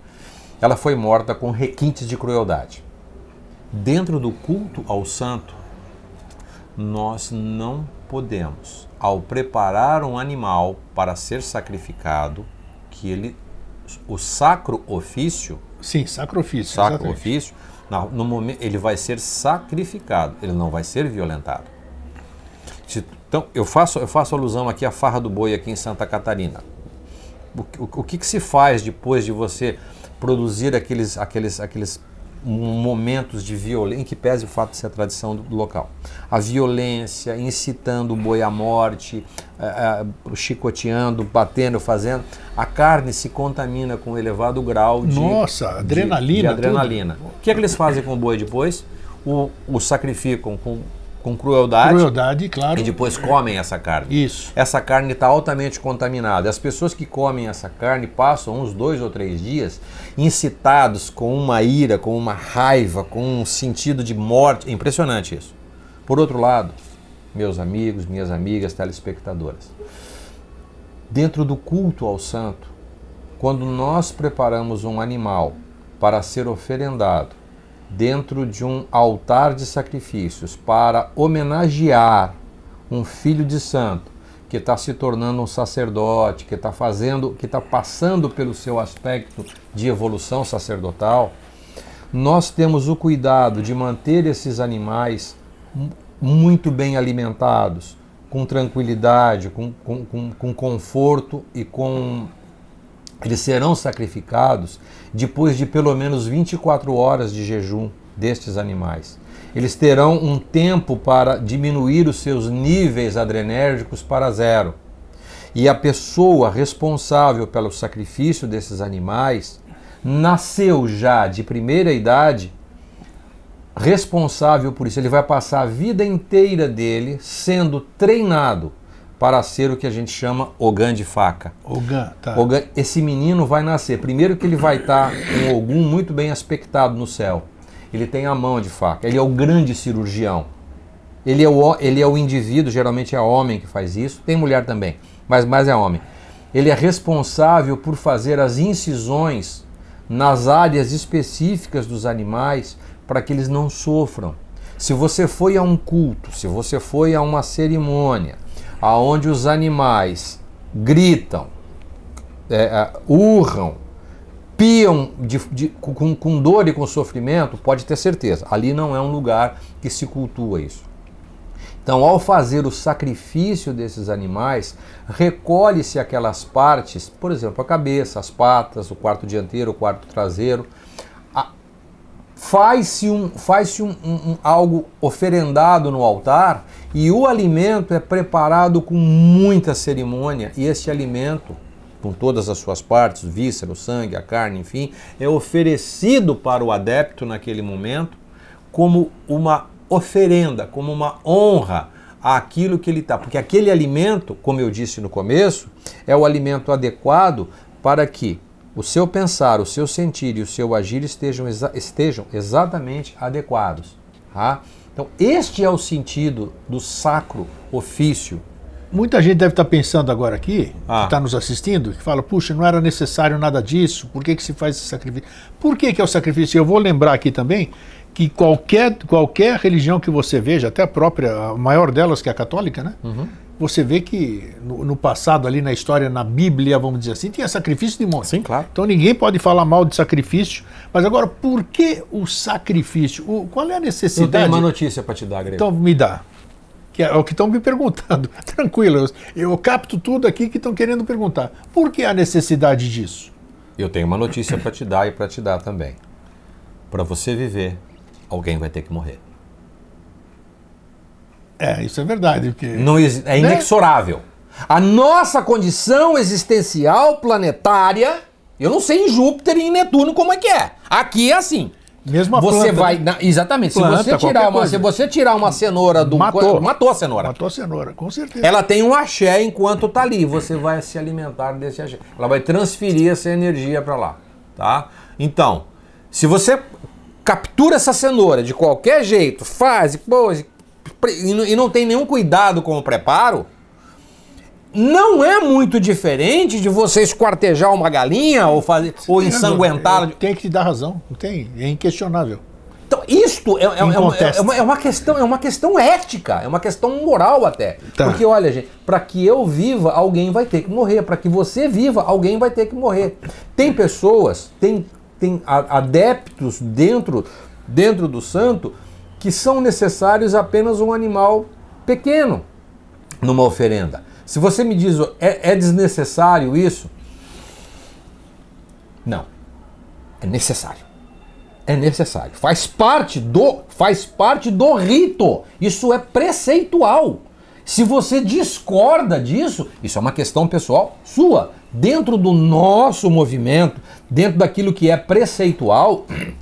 [SPEAKER 2] ela foi morta com requintes de crueldade. Dentro do culto ao santo, nós não podemos, ao preparar um animal para ser sacrificado, que ele, o sacro ofício,
[SPEAKER 1] sim, sacro ofício,
[SPEAKER 2] sacro ofício, no momento ele vai ser sacrificado, ele não vai ser violentado. Então eu faço eu faço alusão aqui à farra do boi aqui em Santa Catarina. O, o, o que, que se faz depois de você produzir aqueles, aqueles, aqueles momentos de violência, em que pese o fato de ser a tradição do, do local. A violência, incitando o boi à morte, é, é, chicoteando, batendo, fazendo. A carne se contamina com um elevado grau de.
[SPEAKER 1] Nossa, adrenalina. De,
[SPEAKER 2] de adrenalina. Tudo. O que é que eles fazem com o boi depois? O, o sacrificam com com crueldade.
[SPEAKER 1] Crueldade, claro.
[SPEAKER 2] E depois comem essa carne.
[SPEAKER 1] Isso.
[SPEAKER 2] Essa carne está altamente contaminada. As pessoas que comem essa carne passam uns dois ou três dias incitados com uma ira, com uma raiva, com um sentido de morte. Impressionante isso. Por outro lado, meus amigos, minhas amigas, telespectadoras, dentro do culto ao santo, quando nós preparamos um animal para ser oferendado, dentro de um altar de sacrifícios para homenagear um filho de santo que está se tornando um sacerdote, que está fazendo, que está passando pelo seu aspecto de evolução sacerdotal, nós temos o cuidado de manter esses animais muito bem alimentados, com tranquilidade, com, com, com, com conforto e com eles serão sacrificados depois de pelo menos 24 horas de jejum destes animais. Eles terão um tempo para diminuir os seus níveis adrenérgicos para zero. E a pessoa responsável pelo sacrifício desses animais nasceu já de primeira idade responsável por isso. Ele vai passar a vida inteira dele sendo treinado para ser o que a gente chama Ogã de faca.
[SPEAKER 1] Ogã, tá.
[SPEAKER 2] Ogã, esse menino vai nascer. Primeiro que ele vai estar com Ogum muito bem aspectado no céu. Ele tem a mão de faca. Ele é o grande cirurgião. Ele é o, ele é o indivíduo, geralmente é homem que faz isso. Tem mulher também, mas mais é homem. Ele é responsável por fazer as incisões nas áreas específicas dos animais para que eles não sofram. Se você foi a um culto, se você foi a uma cerimônia, aonde os animais gritam, é, é, urram, arrepiam de, de, com, com dor e com sofrimento, pode ter certeza, ali não é um lugar que se cultua isso. Então, ao fazer o sacrifício desses animais, recolhe-se aquelas partes, por exemplo, a cabeça, as patas, o quarto dianteiro, o quarto traseiro. Faz-se um, faz um, um, um, algo oferendado no altar e o alimento é preparado com muita cerimônia. E esse alimento, com todas as suas partes, víscera, o sangue, a carne, enfim, é oferecido para o adepto naquele momento como uma oferenda, como uma honra àquilo que ele está. Porque aquele alimento, como eu disse no começo, é o alimento adequado para que o seu pensar, o seu sentir e o seu agir estejam, exa estejam exatamente adequados. Tá? Então, este é o sentido do sacro ofício.
[SPEAKER 1] Muita gente deve estar pensando agora aqui, ah. que está nos assistindo, que fala, puxa, não era necessário nada disso, por que, que se faz esse sacrifício? Por que, que é o sacrifício? Eu vou lembrar aqui também que qualquer, qualquer religião que você veja, até a própria, a maior delas, que é a católica, né? Uhum. Você vê que no, no, passado, ali na história, na Bíblia, vamos dizer assim, tinha sacrifício de monte.
[SPEAKER 2] Sim, claro.
[SPEAKER 1] Então ninguém pode falar mal de sacrifício. Mas agora, por que o sacrifício? O, qual é a necessidade? Eu
[SPEAKER 2] tenho uma notícia para te dar, Greg.
[SPEAKER 1] Então me dá. Que é o que estão me perguntando. Tranquilo, eu, eu capto tudo aqui que estão querendo perguntar. Por que a necessidade disso?
[SPEAKER 2] Eu tenho uma notícia para te dar e para te dar também. Para você viver alguém vai ter que morrer.
[SPEAKER 1] É, isso é verdade. Porque,
[SPEAKER 2] Não, é né? inexorável. Né? A nossa condição existencial planetária, eu não sei em Júpiter e em Netuno como é que é. Aqui é assim.
[SPEAKER 1] Mesmo a
[SPEAKER 2] você
[SPEAKER 1] planta,
[SPEAKER 2] vai, né? exatamente. Planta, se você tirar uma, se você tirar uma cenoura do
[SPEAKER 1] matou,
[SPEAKER 2] matou a cenoura.
[SPEAKER 1] Matou a cenoura, com certeza.
[SPEAKER 2] Ela tem um axé enquanto tá ali. Você vai se alimentar desse axé. Ela vai transferir essa energia para lá, tá? Então, se você captura essa cenoura de qualquer jeito, faz, pôs, e não tem nenhum cuidado com o preparo, não é muito diferente de você esquartejar uma galinha ou fazer ou ensanguentá-la.
[SPEAKER 1] Tem que te dar razão, não tem, é inquestionável.
[SPEAKER 2] Então, isto é, é, é, uma, é, uma, é, uma, questão, é uma questão ética, é uma questão moral até. Tá. Porque, olha, gente, para que eu viva, alguém vai ter que morrer. Para que você viva, alguém vai ter que morrer. Tem pessoas, tem tem adeptos dentro, dentro do santo que são necessários apenas um animal pequeno numa oferenda. Se você me diz, é, é desnecessário isso? Não. É necessário. É necessário. Faz parte do, faz parte do rito. Isso é preceitual. Se você discorda disso, isso é uma questão pessoal sua. Dentro do nosso movimento, dentro daquilo que é preceitual,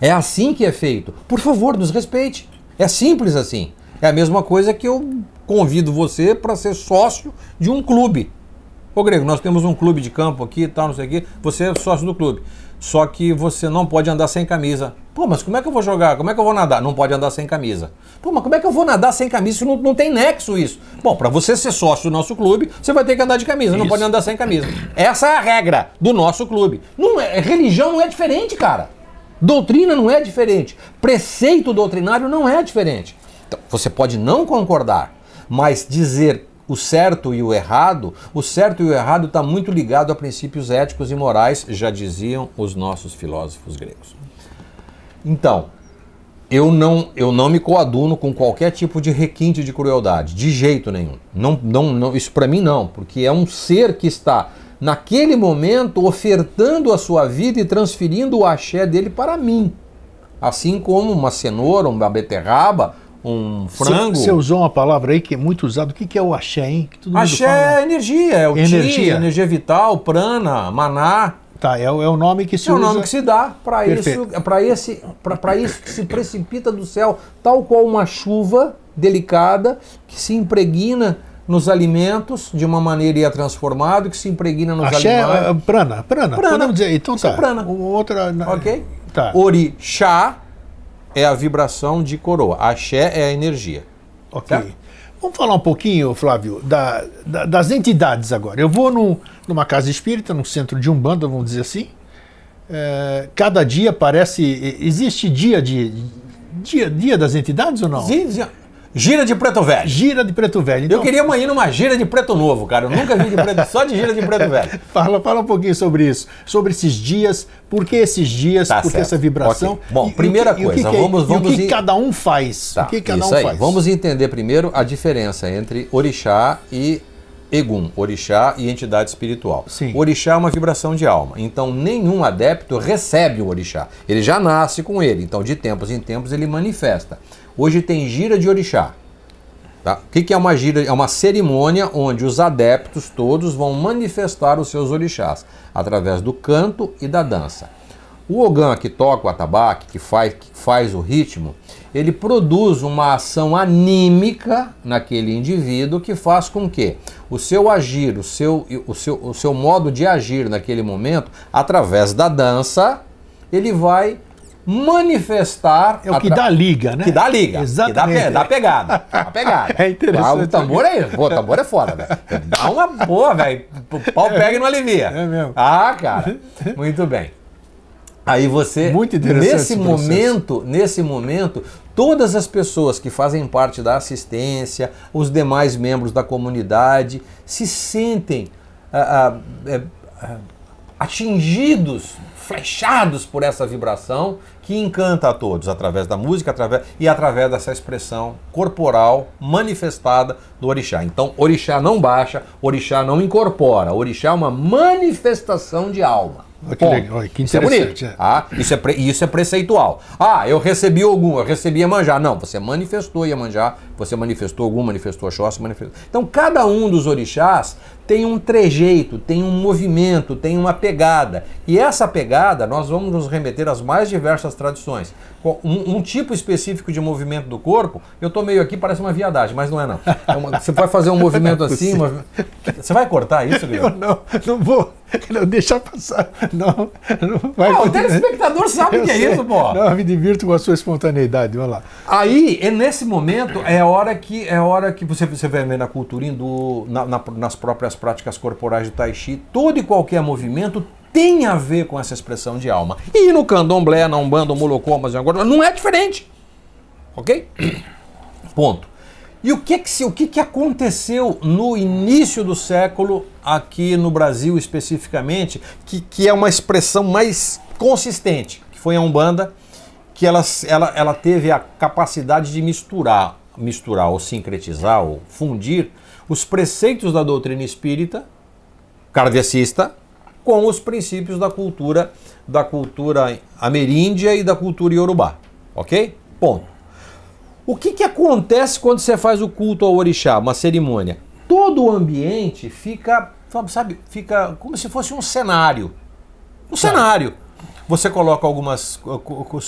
[SPEAKER 2] é assim que é feito. Por favor, nos respeite. É simples assim. É a mesma coisa que eu convido você para ser sócio de um clube. Ô Grego, nós temos um clube de campo aqui e tal, não sei o quê. Você é sócio do clube. Só que você não pode andar sem camisa. Pô, mas como é que eu vou jogar? Como é que eu vou nadar? Não pode andar sem camisa. Pô, mas como é que eu vou nadar sem camisa? Isso não, não tem nexo isso. Bom, para você ser sócio do nosso clube, você vai ter que andar de camisa, isso. não pode andar sem camisa. Essa é a regra do nosso clube. Não é, religião não é diferente, cara. Doutrina não é diferente. Preceito doutrinário não é diferente. Então, você pode não concordar, mas dizer o certo e o errado, o certo e o errado está muito ligado a princípios éticos e morais, já diziam os nossos filósofos gregos. Então, eu não, eu não me coaduno com qualquer tipo de requinte de crueldade, de jeito nenhum. Não, não, não, isso para mim não, porque é um ser que está naquele momento ofertando a sua vida e transferindo o axé dele para mim. Assim como uma cenoura, uma beterraba um frango.
[SPEAKER 1] Você usou uma palavra aí que é muito usada. O que, que é o axé, hein? Que
[SPEAKER 2] todo axé é energia, é o energia. Energia vital, prana, maná.
[SPEAKER 1] Tá, é, é o nome que se é usa.
[SPEAKER 2] É o nome que se dá para isso, para esse, para isso que se precipita do céu, tal qual uma chuva delicada que se impregna nos alimentos de uma maneira e é transformado, que se impregna nos
[SPEAKER 1] Axé,
[SPEAKER 2] alimentos.
[SPEAKER 1] Uh, prana, prana, prana, podemos dizer. Então tá.
[SPEAKER 2] Prana.
[SPEAKER 1] Outra,
[SPEAKER 2] ok? Tá. Orixá é a vibração de coroa. Axé é a energia.
[SPEAKER 1] Ok. Certo? Vamos falar um pouquinho, Flávio, da, da, das entidades agora. Eu vou numa casa espírita, num centro de Umbanda, vamos dizer assim. É, cada dia parece. Existe dia de. Dia, dia das entidades ou não?
[SPEAKER 2] Sim, Gira de preto velho.
[SPEAKER 1] Gira de preto velho.
[SPEAKER 2] Então, eu queria ir numa gira de preto novo, cara. Eu nunca vi de preto, só de gira de preto velho.
[SPEAKER 1] fala, fala um pouquinho sobre isso, sobre esses dias, por que esses dias, tá por que essa vibração.
[SPEAKER 2] Okay. Bom, e, primeira coisa,
[SPEAKER 1] e
[SPEAKER 2] é- vamos, vamos
[SPEAKER 1] o que cada um faz.
[SPEAKER 2] Tá,
[SPEAKER 1] o que cada
[SPEAKER 2] um
[SPEAKER 1] aí. faz.
[SPEAKER 2] Vamos entender primeiro a diferença entre orixá e Egum, orixá e entidade espiritual.
[SPEAKER 1] Sim.
[SPEAKER 2] Orixá é uma vibração de alma, então nenhum adepto recebe o orixá. Ele já nasce com ele, então de tempos em tempos ele manifesta. Hoje tem gira de orixá. Tá? O que, que é uma gira? É uma cerimônia onde os adeptos todos vão manifestar os seus orixás através do canto e da dança. O Ogã que toca o atabaque, que faz, que faz o ritmo, ele produz uma ação anímica naquele indivíduo que faz com que o seu agir, o seu, o seu, o seu modo de agir naquele momento, através da dança, ele vai manifestar.
[SPEAKER 1] É o que dá liga, né?
[SPEAKER 2] Que dá liga.
[SPEAKER 1] Exatamente.
[SPEAKER 2] Que dá, dá pegada. Dá pegada.
[SPEAKER 1] É interessante.
[SPEAKER 2] Ah, o tambor é, pô, o tambor é foda, velho. Dá uma boa, velho. O pau pega e não alivia.
[SPEAKER 1] É mesmo.
[SPEAKER 2] Ah, cara. Muito bem. Aí você,
[SPEAKER 1] Muito interessante
[SPEAKER 2] nesse momento, nesse momento, todas as pessoas que fazem parte da assistência, os demais membros da comunidade, se sentem ah, ah, ah, atingidos, flechados por essa vibração que encanta a todos através da música através, e através dessa expressão corporal manifestada do orixá. Então, orixá não baixa, orixá não incorpora, orixá é uma manifestação de alma.
[SPEAKER 1] Olha que, legal, olha que interessante.
[SPEAKER 2] Isso é, bonito. Ah, isso, é pre, isso é preceitual. Ah, eu recebi algum, eu recebi Iemanjá. Não, você manifestou Iemanjá, você manifestou algum, manifestou Oxóssi, manifestou... Então, cada um dos orixás tem um trejeito, tem um movimento, tem uma pegada. E essa pegada, nós vamos nos remeter às mais diversas tradições. Um, um tipo específico de movimento do corpo, eu tô meio aqui, parece uma viadagem, mas não é não. É uma, você vai fazer um movimento assim, uma... você vai cortar isso,
[SPEAKER 1] Guilherme? Não, não vou. Não deixar passar. Não, não vai.
[SPEAKER 2] Não, o telespectador sabe o que é isso, pô.
[SPEAKER 1] Não, me divirto com a sua espontaneidade, vamos lá.
[SPEAKER 2] Aí, nesse momento, é hora que é hora que você, você vai ver na cultura hindu, na, na, nas próprias práticas corporais de Tai Chi, todo e qualquer movimento tem a ver com essa expressão de alma. E no candomblé, na umbanda, mulocomas, agora não é diferente. Ok? Ponto. E o que que, o que que aconteceu no início do século, aqui no Brasil especificamente, que, que é uma expressão mais consistente, que foi a Umbanda, que ela, ela, ela teve a capacidade de misturar, misturar ou sincretizar, ou fundir os preceitos da doutrina espírita, kardecista, com os princípios da cultura da cultura ameríndia e da cultura iorubá. Ok? Ponto. O que, que acontece quando você faz o culto ao orixá, uma cerimônia? Todo o ambiente fica, sabe, fica como se fosse um cenário. Um tá. cenário. Você coloca algumas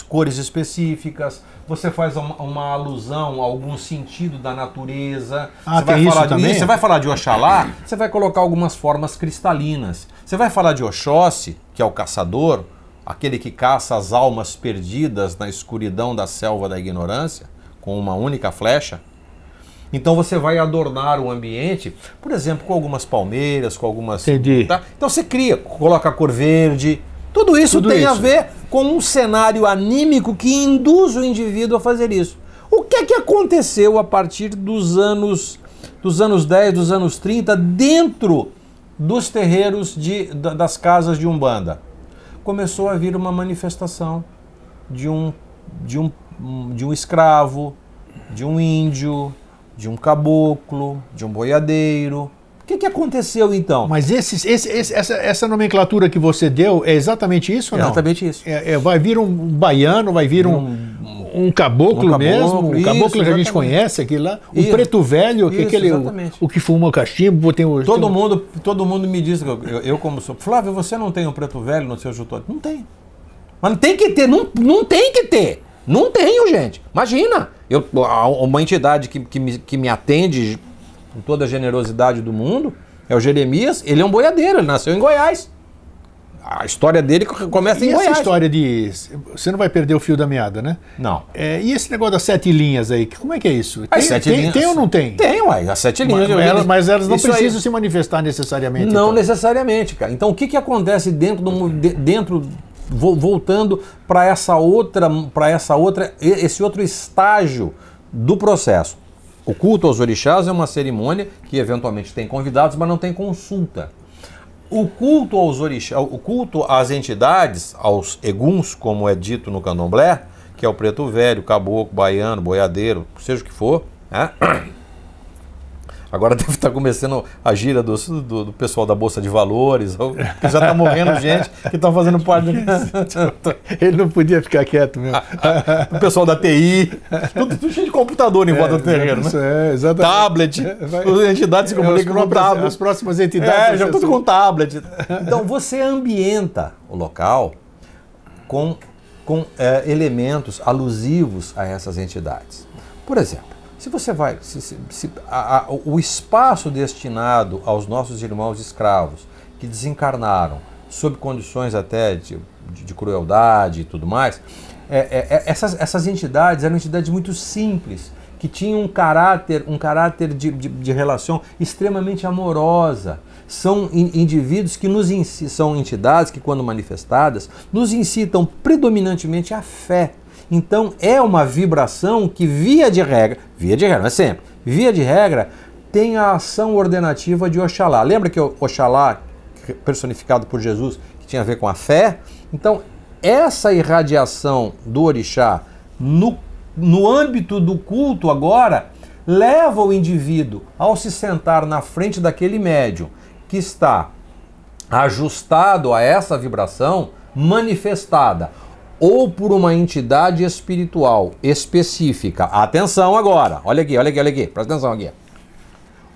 [SPEAKER 2] cores específicas, você faz uma, uma alusão a algum sentido da natureza.
[SPEAKER 1] Ah,
[SPEAKER 2] você vai
[SPEAKER 1] falar
[SPEAKER 2] de, Você vai falar de Oxalá, você vai colocar algumas formas cristalinas. Você vai falar de Oxóssi, que é o caçador, aquele que caça as almas perdidas na escuridão da selva da ignorância, com uma única flecha. Então você vai adornar o ambiente, por exemplo, com algumas palmeiras, com algumas.
[SPEAKER 1] Entendi.
[SPEAKER 2] Tá? Então você cria, coloca a cor verde, tudo isso Tudo tem isso. a ver com um cenário anímico que induz o indivíduo a fazer isso. O que é que aconteceu a partir dos anos dos anos 10, dos anos 30 dentro dos terreiros de, das casas de Umbanda? Começou a vir uma manifestação de um de um de um escravo, de um índio, de um caboclo, de um boiadeiro, o que, que aconteceu então?
[SPEAKER 1] Mas esse, esse, esse, essa, essa nomenclatura que você deu é exatamente isso ou não?
[SPEAKER 2] Exatamente isso.
[SPEAKER 1] É, é, vai vir um baiano, vai vir um, um, um caboclo, um caboclo mesmo, um isso, caboclo que a gente conhece aqui lá, um isso, preto velho, que isso, aquele, o, o, que fuma o cachimbo, tem o...
[SPEAKER 2] Todo,
[SPEAKER 1] tem
[SPEAKER 2] mundo, todo mundo me diz, eu, eu como sou... Flávio, você não tem um preto velho no seu jutô? Não tem. Mas não tem que ter, não, não tem que ter. Não tenho, gente. Imagina, eu, uma entidade que, que, me, que me atende com toda a generosidade do mundo, é o Jeremias, ele é um boiadeiro, ele nasceu em Goiás. A história dele começa
[SPEAKER 1] e
[SPEAKER 2] em
[SPEAKER 1] Goiás.
[SPEAKER 2] essa
[SPEAKER 1] história de. Você não vai perder o fio da meada, né?
[SPEAKER 2] Não.
[SPEAKER 1] É, e esse negócio das sete linhas aí, como é que é isso?
[SPEAKER 2] As tem, sete
[SPEAKER 1] tem,
[SPEAKER 2] linhas,
[SPEAKER 1] tem ou não tem?
[SPEAKER 2] Tem, uai. As sete linhas.
[SPEAKER 1] Mas, elas, mas elas não precisam aí... se manifestar necessariamente.
[SPEAKER 2] Não então. necessariamente, cara. Então o que, que acontece dentro do. dentro voltando para essa outra para essa outra esse outro estágio do processo o culto aos orixás é uma cerimônia que eventualmente tem convidados, mas não tem consulta. O culto aos orixás, o culto às entidades, aos eguns, como é dito no candomblé, que é o preto velho, caboclo, baiano, boiadeiro, seja o que for, né? Agora deve estar começando a gira do, do, do pessoal da Bolsa de Valores, que já está morrendo gente que está fazendo parte. Do...
[SPEAKER 1] Ele não podia ficar quieto mesmo.
[SPEAKER 2] o pessoal da TI, tudo, tudo, cheio de computador em volta é, do terreno. Né?
[SPEAKER 1] É, exatamente.
[SPEAKER 2] Tablet, é, as entidades se comunicam com tablet.
[SPEAKER 1] As próximas entidades.
[SPEAKER 2] É, já tudo com tablet. Então você ambienta o local com, com é, elementos alusivos a essas entidades. Por exemplo, se você vai, se, se, se, a, a, o espaço destinado aos nossos irmãos escravos que desencarnaram sob condições até de, de, de crueldade e tudo mais, é, é, é, essas, essas entidades eram entidades muito simples, que tinham um caráter, um caráter de, de, de relação extremamente amorosa. São in, indivíduos que nos são entidades que, quando manifestadas, nos incitam predominantemente à fé então é uma vibração que, via de regra, via de regra, não é sempre, via de regra, tem a ação ordenativa de Oxalá. Lembra que Oxalá, personificado por Jesus, que tinha a ver com a fé? Então, essa irradiação do orixá no, no âmbito do culto agora leva o indivíduo ao se sentar na frente daquele médium que está ajustado a essa vibração manifestada ou por uma entidade espiritual específica. Atenção agora, olha aqui, olha aqui, olha aqui, presta atenção aqui.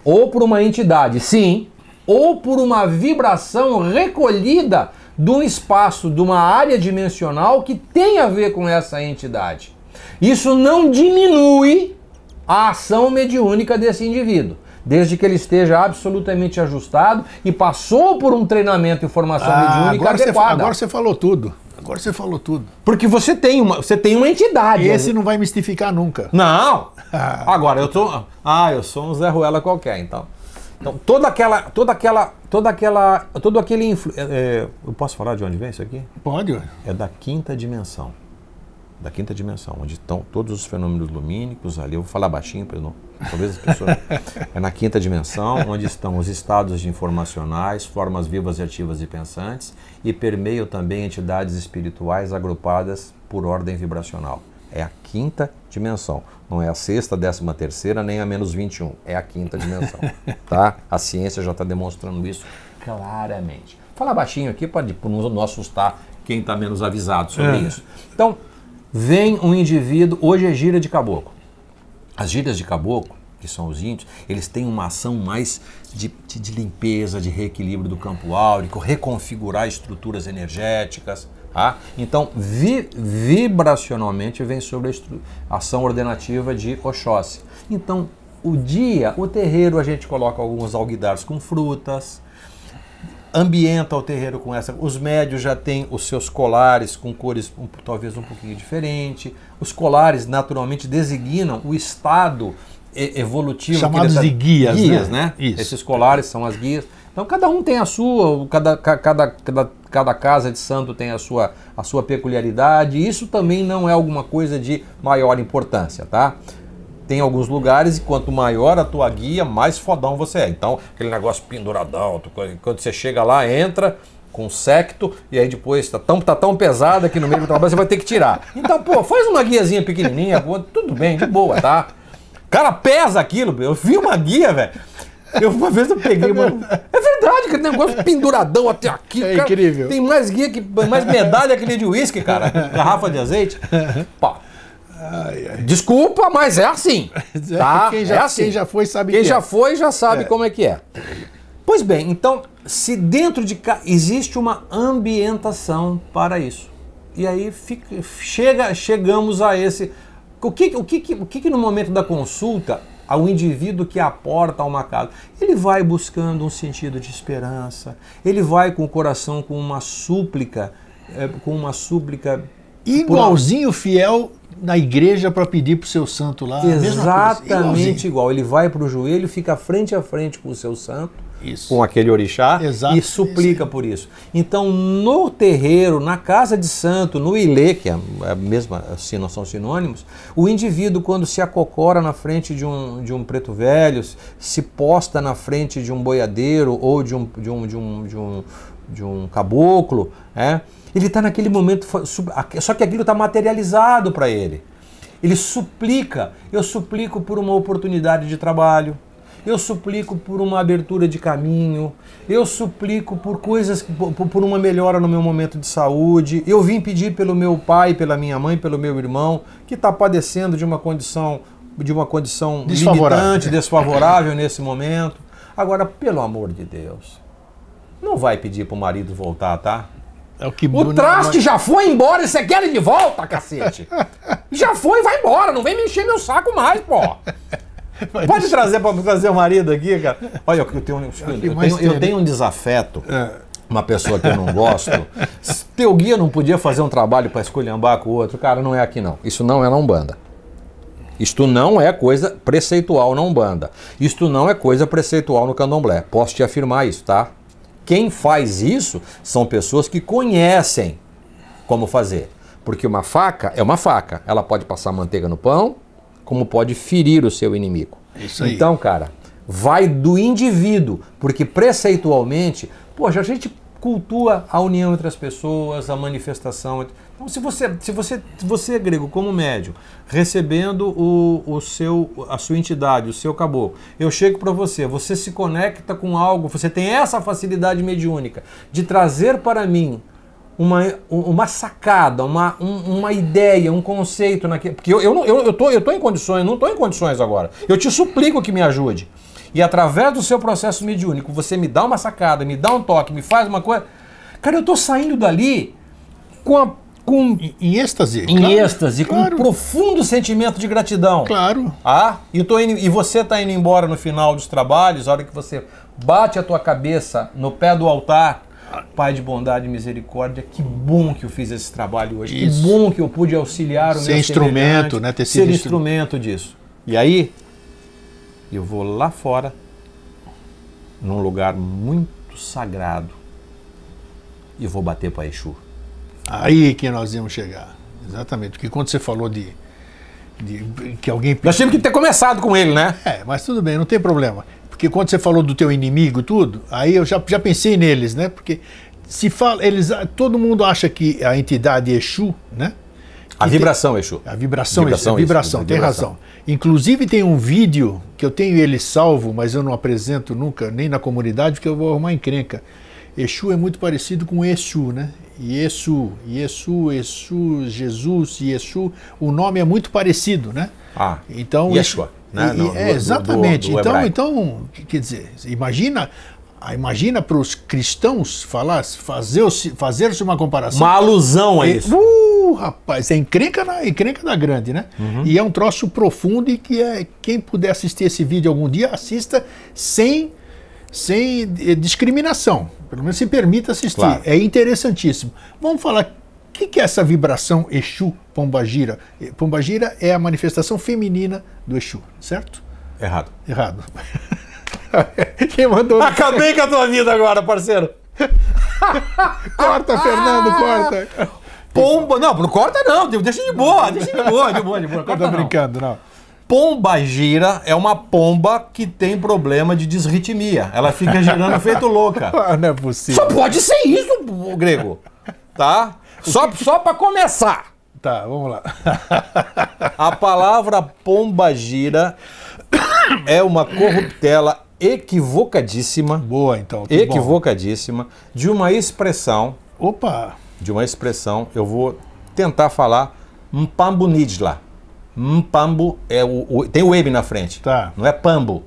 [SPEAKER 2] Ou por uma entidade, sim, ou por uma vibração recolhida de um espaço, de uma área dimensional que tem a ver com essa entidade. Isso não diminui a ação mediúnica desse indivíduo desde que ele esteja absolutamente ajustado e passou por um treinamento e formação ah, mediúnica
[SPEAKER 1] agora
[SPEAKER 2] adequada.
[SPEAKER 1] Você, agora você falou tudo. Agora você falou tudo.
[SPEAKER 2] Porque você tem uma, você tem uma entidade.
[SPEAKER 1] Esse não vai mistificar nunca.
[SPEAKER 2] Não. Agora eu tô, ah, eu sou um Zé Ruela qualquer, então. Então toda aquela, toda aquela, toda aquela, todo aquele influ... é, é eu posso falar de onde vem isso aqui?
[SPEAKER 1] Pode.
[SPEAKER 2] É da quinta dimensão. Da quinta dimensão, onde estão todos os fenômenos lumínicos ali. Eu vou falar baixinho para não Talvez as pessoas. é na quinta dimensão, onde estão os estados informacionais, formas vivas e ativas e pensantes, e permeiam também entidades espirituais agrupadas por ordem vibracional. É a quinta dimensão. Não é a sexta, décima terceira, nem a menos 21. É a quinta dimensão. tá? A ciência já está demonstrando isso claramente. Fala baixinho aqui para não assustar quem está menos avisado sobre é. isso. Então, vem um indivíduo, hoje é gira de caboclo. As gírias de caboclo, que são os índios, eles têm uma ação mais de, de, de limpeza, de reequilíbrio do campo áurico, reconfigurar estruturas energéticas. Tá? Então, vi, vibracionalmente vem sobre a ação ordenativa de Oxóssi. Então, o dia, o terreiro, a gente coloca alguns alguidares com frutas, ambienta o terreiro com essa. Os médios já têm os seus colares com cores um, talvez um pouquinho diferente. Os colares naturalmente designam o estado evolutivo.
[SPEAKER 1] Chamados de guias,
[SPEAKER 2] guias né? né? Isso. Esses colares são as guias. Então cada um tem a sua, cada, cada, cada, cada casa de santo tem a sua, a sua peculiaridade. Isso também não é alguma coisa de maior importância, tá? Tem alguns lugares e quanto maior a tua guia, mais fodão você é. Então, aquele negócio penduradão, quando você chega lá, entra com secto e aí depois tá tão, tá tão pesada que no meio do trabalho você vai ter que tirar. Então, pô, faz uma guiazinha pequenininha, tudo bem, de boa, tá? Cara, pesa aquilo, eu vi uma guia, velho. Eu, uma vez eu peguei uma. É verdade, aquele negócio penduradão até aqui.
[SPEAKER 1] É cara, incrível.
[SPEAKER 2] Tem mais guia que. mais medalha que nem de uísque, cara. Garrafa de azeite. Pá, Ai, ai. Desculpa, mas é assim. Tá?
[SPEAKER 1] Quem, já,
[SPEAKER 2] é assim.
[SPEAKER 1] quem já foi sabe
[SPEAKER 2] Quem
[SPEAKER 1] que
[SPEAKER 2] já
[SPEAKER 1] é.
[SPEAKER 2] foi já sabe é. como é que é. Pois bem, então, se dentro de cá existe uma ambientação para isso. E aí fica, chega, chegamos a esse. O que, o, que, o que, que no momento da consulta ao indivíduo que aporta a uma casa. Ele vai buscando um sentido de esperança, ele vai com o coração com uma súplica, é, com uma súplica.
[SPEAKER 1] Igualzinho por... fiel na igreja para pedir para o seu santo lá.
[SPEAKER 2] Exatamente igual. Ele vai para o joelho, fica frente a frente com o seu santo isso. com aquele orixá Exato. e suplica isso. por isso. Então, no terreiro, na casa de santo, no ilê, que é a mesma, assim, não são sinônimos, o indivíduo, quando se acocora na frente de um, de um preto velho, se posta na frente de um boiadeiro ou de um, de um, de um, de um, de um caboclo, é, ele está naquele momento, só que aquilo está materializado para ele. Ele suplica, eu suplico por uma oportunidade de trabalho, eu suplico por uma abertura de caminho, eu suplico por coisas, por, uma melhora no meu momento de saúde. Eu vim pedir pelo meu pai, pela minha mãe, pelo meu irmão, que está padecendo de uma condição de uma condição desfavorável. limitante, desfavorável nesse momento. Agora, pelo amor de Deus, não vai pedir para o marido voltar, tá? É o, que o traste já foi embora e você quer ele de volta, cacete. já foi, vai embora, não vem me encher meu saco mais, pô. Pode trazer para trazer o marido aqui, cara. Olha, eu tenho, eu tenho, eu tenho um desafeto. É. Uma pessoa que eu não gosto. Teu guia não podia fazer um trabalho para escolhambar com o outro. Cara, não é aqui não. Isso não é na Umbanda. Isto não é coisa preceitual na Umbanda. Isto não é coisa preceitual no Candomblé. Posso te afirmar isso, tá? Quem faz isso são pessoas que conhecem como fazer. Porque uma faca é uma faca. Ela pode passar manteiga no pão, como pode ferir o seu inimigo. Isso aí. Então, cara, vai do indivíduo, porque preceitualmente, poxa, a gente cultua a união entre as pessoas, a manifestação. Então, se você, se você, você grego, como médium, recebendo o, o seu, a sua entidade, o seu caboclo, eu chego para você, você se conecta com algo, você tem essa facilidade mediúnica de trazer para mim uma, uma sacada, uma, um, uma ideia, um conceito naquele. Porque eu, eu, eu, eu, tô, eu tô em condições, não estou em condições agora. Eu te suplico que me ajude. E através do seu processo mediúnico, você me dá uma sacada, me dá um toque, me faz uma coisa. Cara, eu estou saindo dali com a. Com,
[SPEAKER 1] em êxtase.
[SPEAKER 2] Em claro, êxtase, claro. com um profundo sentimento de gratidão.
[SPEAKER 1] Claro.
[SPEAKER 2] Ah, e, tô indo, e você está indo embora no final dos trabalhos, a hora que você bate a tua cabeça no pé do altar Pai de bondade e misericórdia, que bom que eu fiz esse trabalho hoje. Isso. Que bom que eu pude auxiliar o
[SPEAKER 1] ser meu instrumento, né?
[SPEAKER 2] Ter sido ser instrumento disso. E aí, eu vou lá fora, num lugar muito sagrado, e vou bater para Exu.
[SPEAKER 1] Aí que nós íamos chegar. Exatamente. Porque quando você falou de, de que alguém.
[SPEAKER 2] Nós tínhamos que ter começado com ele, né?
[SPEAKER 1] É, mas tudo bem, não tem problema. Porque quando você falou do teu inimigo tudo, aí eu já, já pensei neles, né? Porque se fala, eles, todo mundo acha que a entidade Exu, né?
[SPEAKER 2] A vibração tem, Exu.
[SPEAKER 1] A vibração, vibração, Exu, a vibração, isso, tem vibração. razão. Inclusive tem um vídeo que eu tenho ele salvo, mas eu não apresento nunca, nem na comunidade, porque eu vou arrumar encrenca. Exu é muito parecido com Exu, né? Yesu, Yesu, Exu, Jesus, Exu, o nome é muito parecido, né?
[SPEAKER 2] Ah, então Yeshua. Né?
[SPEAKER 1] E, no, é, exatamente. Do, do, do então, então, quer dizer, imagina imagina para os cristãos falar, fazer-se fazer uma comparação.
[SPEAKER 2] Uma alusão a isso.
[SPEAKER 1] Uh, rapaz, é encrenca, na, encrenca da grande, né? Uhum. E é um troço profundo e que é, quem puder assistir esse vídeo algum dia, assista sem, sem eh, discriminação. Pelo menos se permita assistir. Claro. É interessantíssimo. Vamos falar o que, que é essa vibração Exu Pombagira? Pombagira é a manifestação feminina do Exu, certo?
[SPEAKER 2] Errado.
[SPEAKER 1] Errado.
[SPEAKER 2] Quem mandou? Acabei com a tua vida agora, parceiro.
[SPEAKER 1] corta, Fernando, corta.
[SPEAKER 2] Pomba, não, não corta não, deixa de boa, deixa de boa, de boa, de boa. Corta,
[SPEAKER 1] tô brincando, não.
[SPEAKER 2] Pomba gira é uma pomba que tem problema de disritmia. Ela fica girando feito louca.
[SPEAKER 1] Ah, não é possível.
[SPEAKER 2] Só pode ser isso, grego. Tá? Só, só para começar.
[SPEAKER 1] Tá, vamos lá.
[SPEAKER 2] A palavra pombagira é uma corruptela equivocadíssima.
[SPEAKER 1] Boa, então.
[SPEAKER 2] Equivocadíssima bom. de uma expressão.
[SPEAKER 1] Opa!
[SPEAKER 2] De uma expressão, eu vou tentar falar Mpambu Nidla. Mpambu é o, o, tem o M na frente.
[SPEAKER 1] Tá.
[SPEAKER 2] Não é Pambu.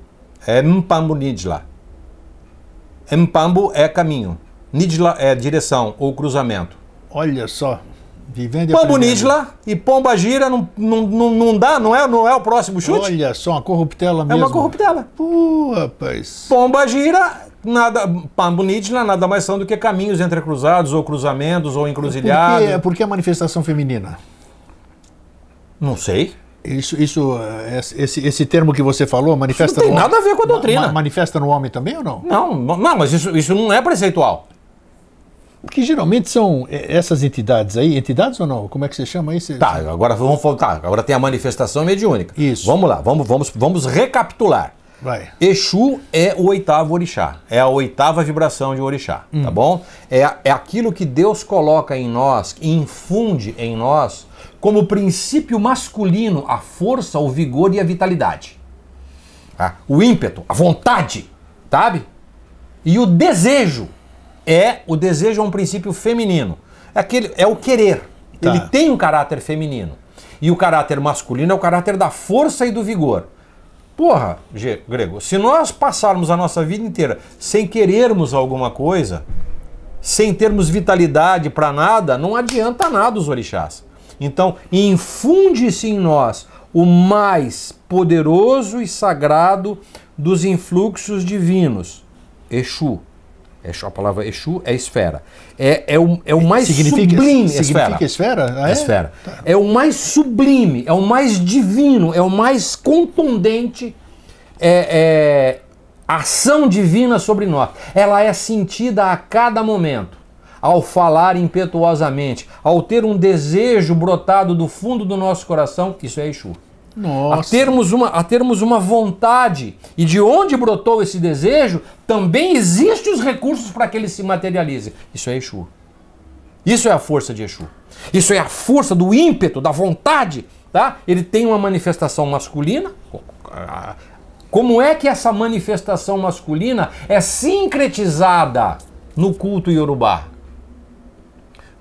[SPEAKER 2] É Mpambu Nidla. Mpambu é caminho. Nidla é direção ou cruzamento.
[SPEAKER 1] Olha só.
[SPEAKER 2] Vivendo Pombo Nidla e Pomba Gira não, não, não, não dá, não é, não é o próximo chute?
[SPEAKER 1] Olha só, uma corruptela mesmo.
[SPEAKER 2] É uma corruptela.
[SPEAKER 1] Pô, rapaz.
[SPEAKER 2] Pomba Gira, nada, Pombo Nidla nada mais são do que caminhos entrecruzados, ou cruzamentos, ou encruzilhadas.
[SPEAKER 1] Por que, por que a manifestação feminina?
[SPEAKER 2] Não sei.
[SPEAKER 1] Isso, isso é, esse, esse termo que você falou, manifesta
[SPEAKER 2] isso não tem nada homem, a ver com a doutrina. Ma,
[SPEAKER 1] manifesta no homem também ou não?
[SPEAKER 2] Não, não mas isso, isso não é preceitual.
[SPEAKER 1] Que geralmente são essas entidades aí, entidades ou não? Como é que você chama isso?
[SPEAKER 2] Tá, agora vamos voltar. Agora tem a manifestação mediúnica.
[SPEAKER 1] Isso.
[SPEAKER 2] Vamos lá, vamos, vamos, vamos recapitular.
[SPEAKER 1] Vai.
[SPEAKER 2] Exu é o oitavo orixá, é a oitava vibração de orixá, hum. tá bom? É, é aquilo que Deus coloca em nós, infunde em nós, como princípio masculino, a força, o vigor e a vitalidade. Tá? O ímpeto, a vontade, sabe? E o desejo, é o desejo é um princípio feminino. É, aquele, é o querer. Tá. Ele tem um caráter feminino. E o caráter masculino é o caráter da força e do vigor. Porra, Grego, se nós passarmos a nossa vida inteira sem querermos alguma coisa, sem termos vitalidade para nada, não adianta nada os orixás. Então, infunde-se em nós o mais poderoso e sagrado dos influxos divinos, Exu. Exu, a palavra Exu é esfera. É, é, o, é o mais
[SPEAKER 1] significa,
[SPEAKER 2] sublime.
[SPEAKER 1] Significa esfera? esfera?
[SPEAKER 2] Ah, é? Esfera. Tá. É o mais sublime, é o mais divino, é o mais contundente é, é, ação divina sobre nós. Ela é sentida a cada momento. Ao falar impetuosamente, ao ter um desejo brotado do fundo do nosso coração, isso é Exu.
[SPEAKER 1] Nossa.
[SPEAKER 2] A termos, uma, a termos uma vontade. E de onde brotou esse desejo, também existem os recursos para que ele se materialize. Isso é Exu. Isso é a força de Exu. Isso é a força do ímpeto, da vontade. Tá? Ele tem uma manifestação masculina. Como é que essa manifestação masculina é sincretizada no culto iorubá?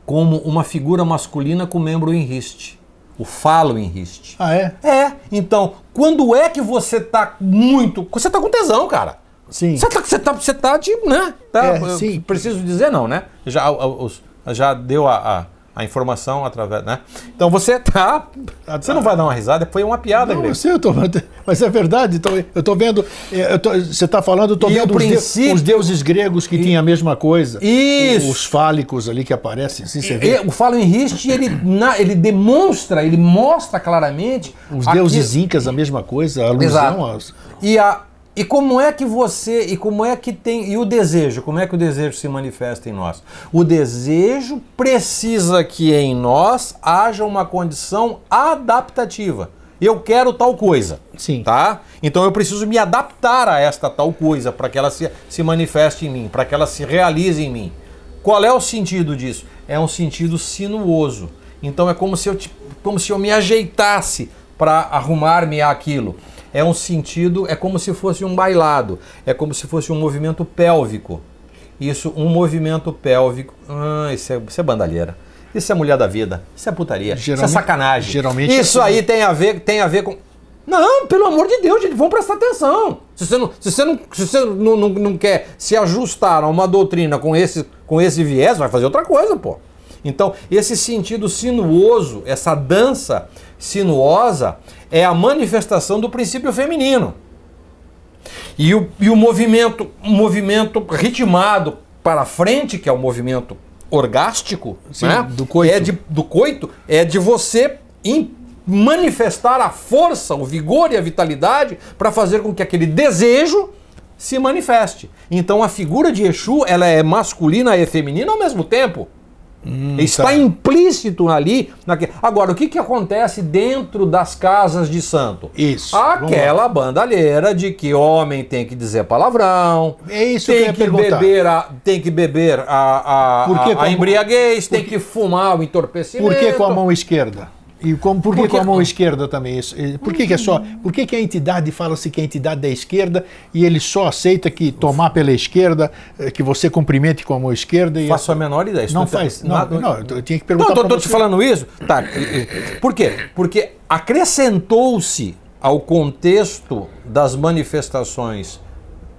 [SPEAKER 2] Como uma figura masculina com membro em riste o falo em riste.
[SPEAKER 1] Ah, é?
[SPEAKER 2] É. Então, quando é que você tá muito. Você tá com tesão, cara.
[SPEAKER 1] Sim.
[SPEAKER 2] Você tá, você tá, você tá de. né? Tá, é, sim. Preciso dizer, não, né? Já, os, já deu a, a a informação através, né? Então você tá, você não vai dar uma risada, foi uma piada,
[SPEAKER 1] não, Sim, eu tô, mas é verdade. Então eu tô vendo, eu tô, você está falando, eu tô e vendo princípio... os, deuses gregos que e... tinham a mesma coisa.
[SPEAKER 2] Isso.
[SPEAKER 1] Os fálicos ali que aparecem, assim, você vê.
[SPEAKER 2] E, o falo em ele, na, ele demonstra, ele mostra claramente
[SPEAKER 1] os deuses incas a mesma coisa, a alusão
[SPEAKER 2] Exato. Aos... E a e como é que você, e como é que tem, e o desejo, como é que o desejo se manifesta em nós? O desejo precisa que em nós haja uma condição adaptativa. Eu quero tal coisa.
[SPEAKER 1] Sim.
[SPEAKER 2] Tá? Então eu preciso me adaptar a esta tal coisa para que ela se, se manifeste em mim, para que ela se realize em mim. Qual é o sentido disso? É um sentido sinuoso. Então é como se eu, como se eu me ajeitasse para arrumar-me àquilo é um sentido, é como se fosse um bailado, é como se fosse um movimento pélvico. Isso, um movimento pélvico. Ah, isso é, isso é bandalheira. Isso é mulher da vida. Isso é putaria. isso é sacanagem.
[SPEAKER 1] Geralmente
[SPEAKER 2] isso é aí tem a ver, tem a ver com. Não, pelo amor de Deus, gente, vamos prestar atenção. Se você não, se você não, se você não, não, não quer se ajustar a uma doutrina com esse, com esse viés, vai fazer outra coisa, pô. Então, esse sentido sinuoso, essa dança sinuosa, é a manifestação do princípio feminino. E o, e o movimento, um movimento ritmado para frente, que é o movimento orgástico, Sim, né?
[SPEAKER 1] do, coito.
[SPEAKER 2] É de, do coito, é de você manifestar a força, o vigor e a vitalidade para fazer com que aquele desejo se manifeste. Então a figura de Exu ela é masculina e feminina ao mesmo tempo. Hum, Está tá. implícito ali. Naquele... Agora, o que, que acontece dentro das casas de santo?
[SPEAKER 1] Isso.
[SPEAKER 2] Aquela bandalheira de que homem tem que dizer palavrão.
[SPEAKER 1] É isso
[SPEAKER 2] tem
[SPEAKER 1] que,
[SPEAKER 2] que beber a, Tem que beber a, a, a, a embriaguez, tem que fumar o entorpecimento.
[SPEAKER 1] Por que com a mão esquerda? E como, por que com a mão esquerda também? Isso? Por que, que é só? Por que, que a entidade fala-se que a entidade é esquerda e ele só aceita que tomar pela esquerda, eh, que você cumprimente com a mão esquerda? E
[SPEAKER 2] Faço a menor ideia.
[SPEAKER 1] Isso não faz. Não, não, não, eu tinha que perguntar.
[SPEAKER 2] Não, estou te falando isso. Tá. Por quê? Porque acrescentou-se ao contexto das manifestações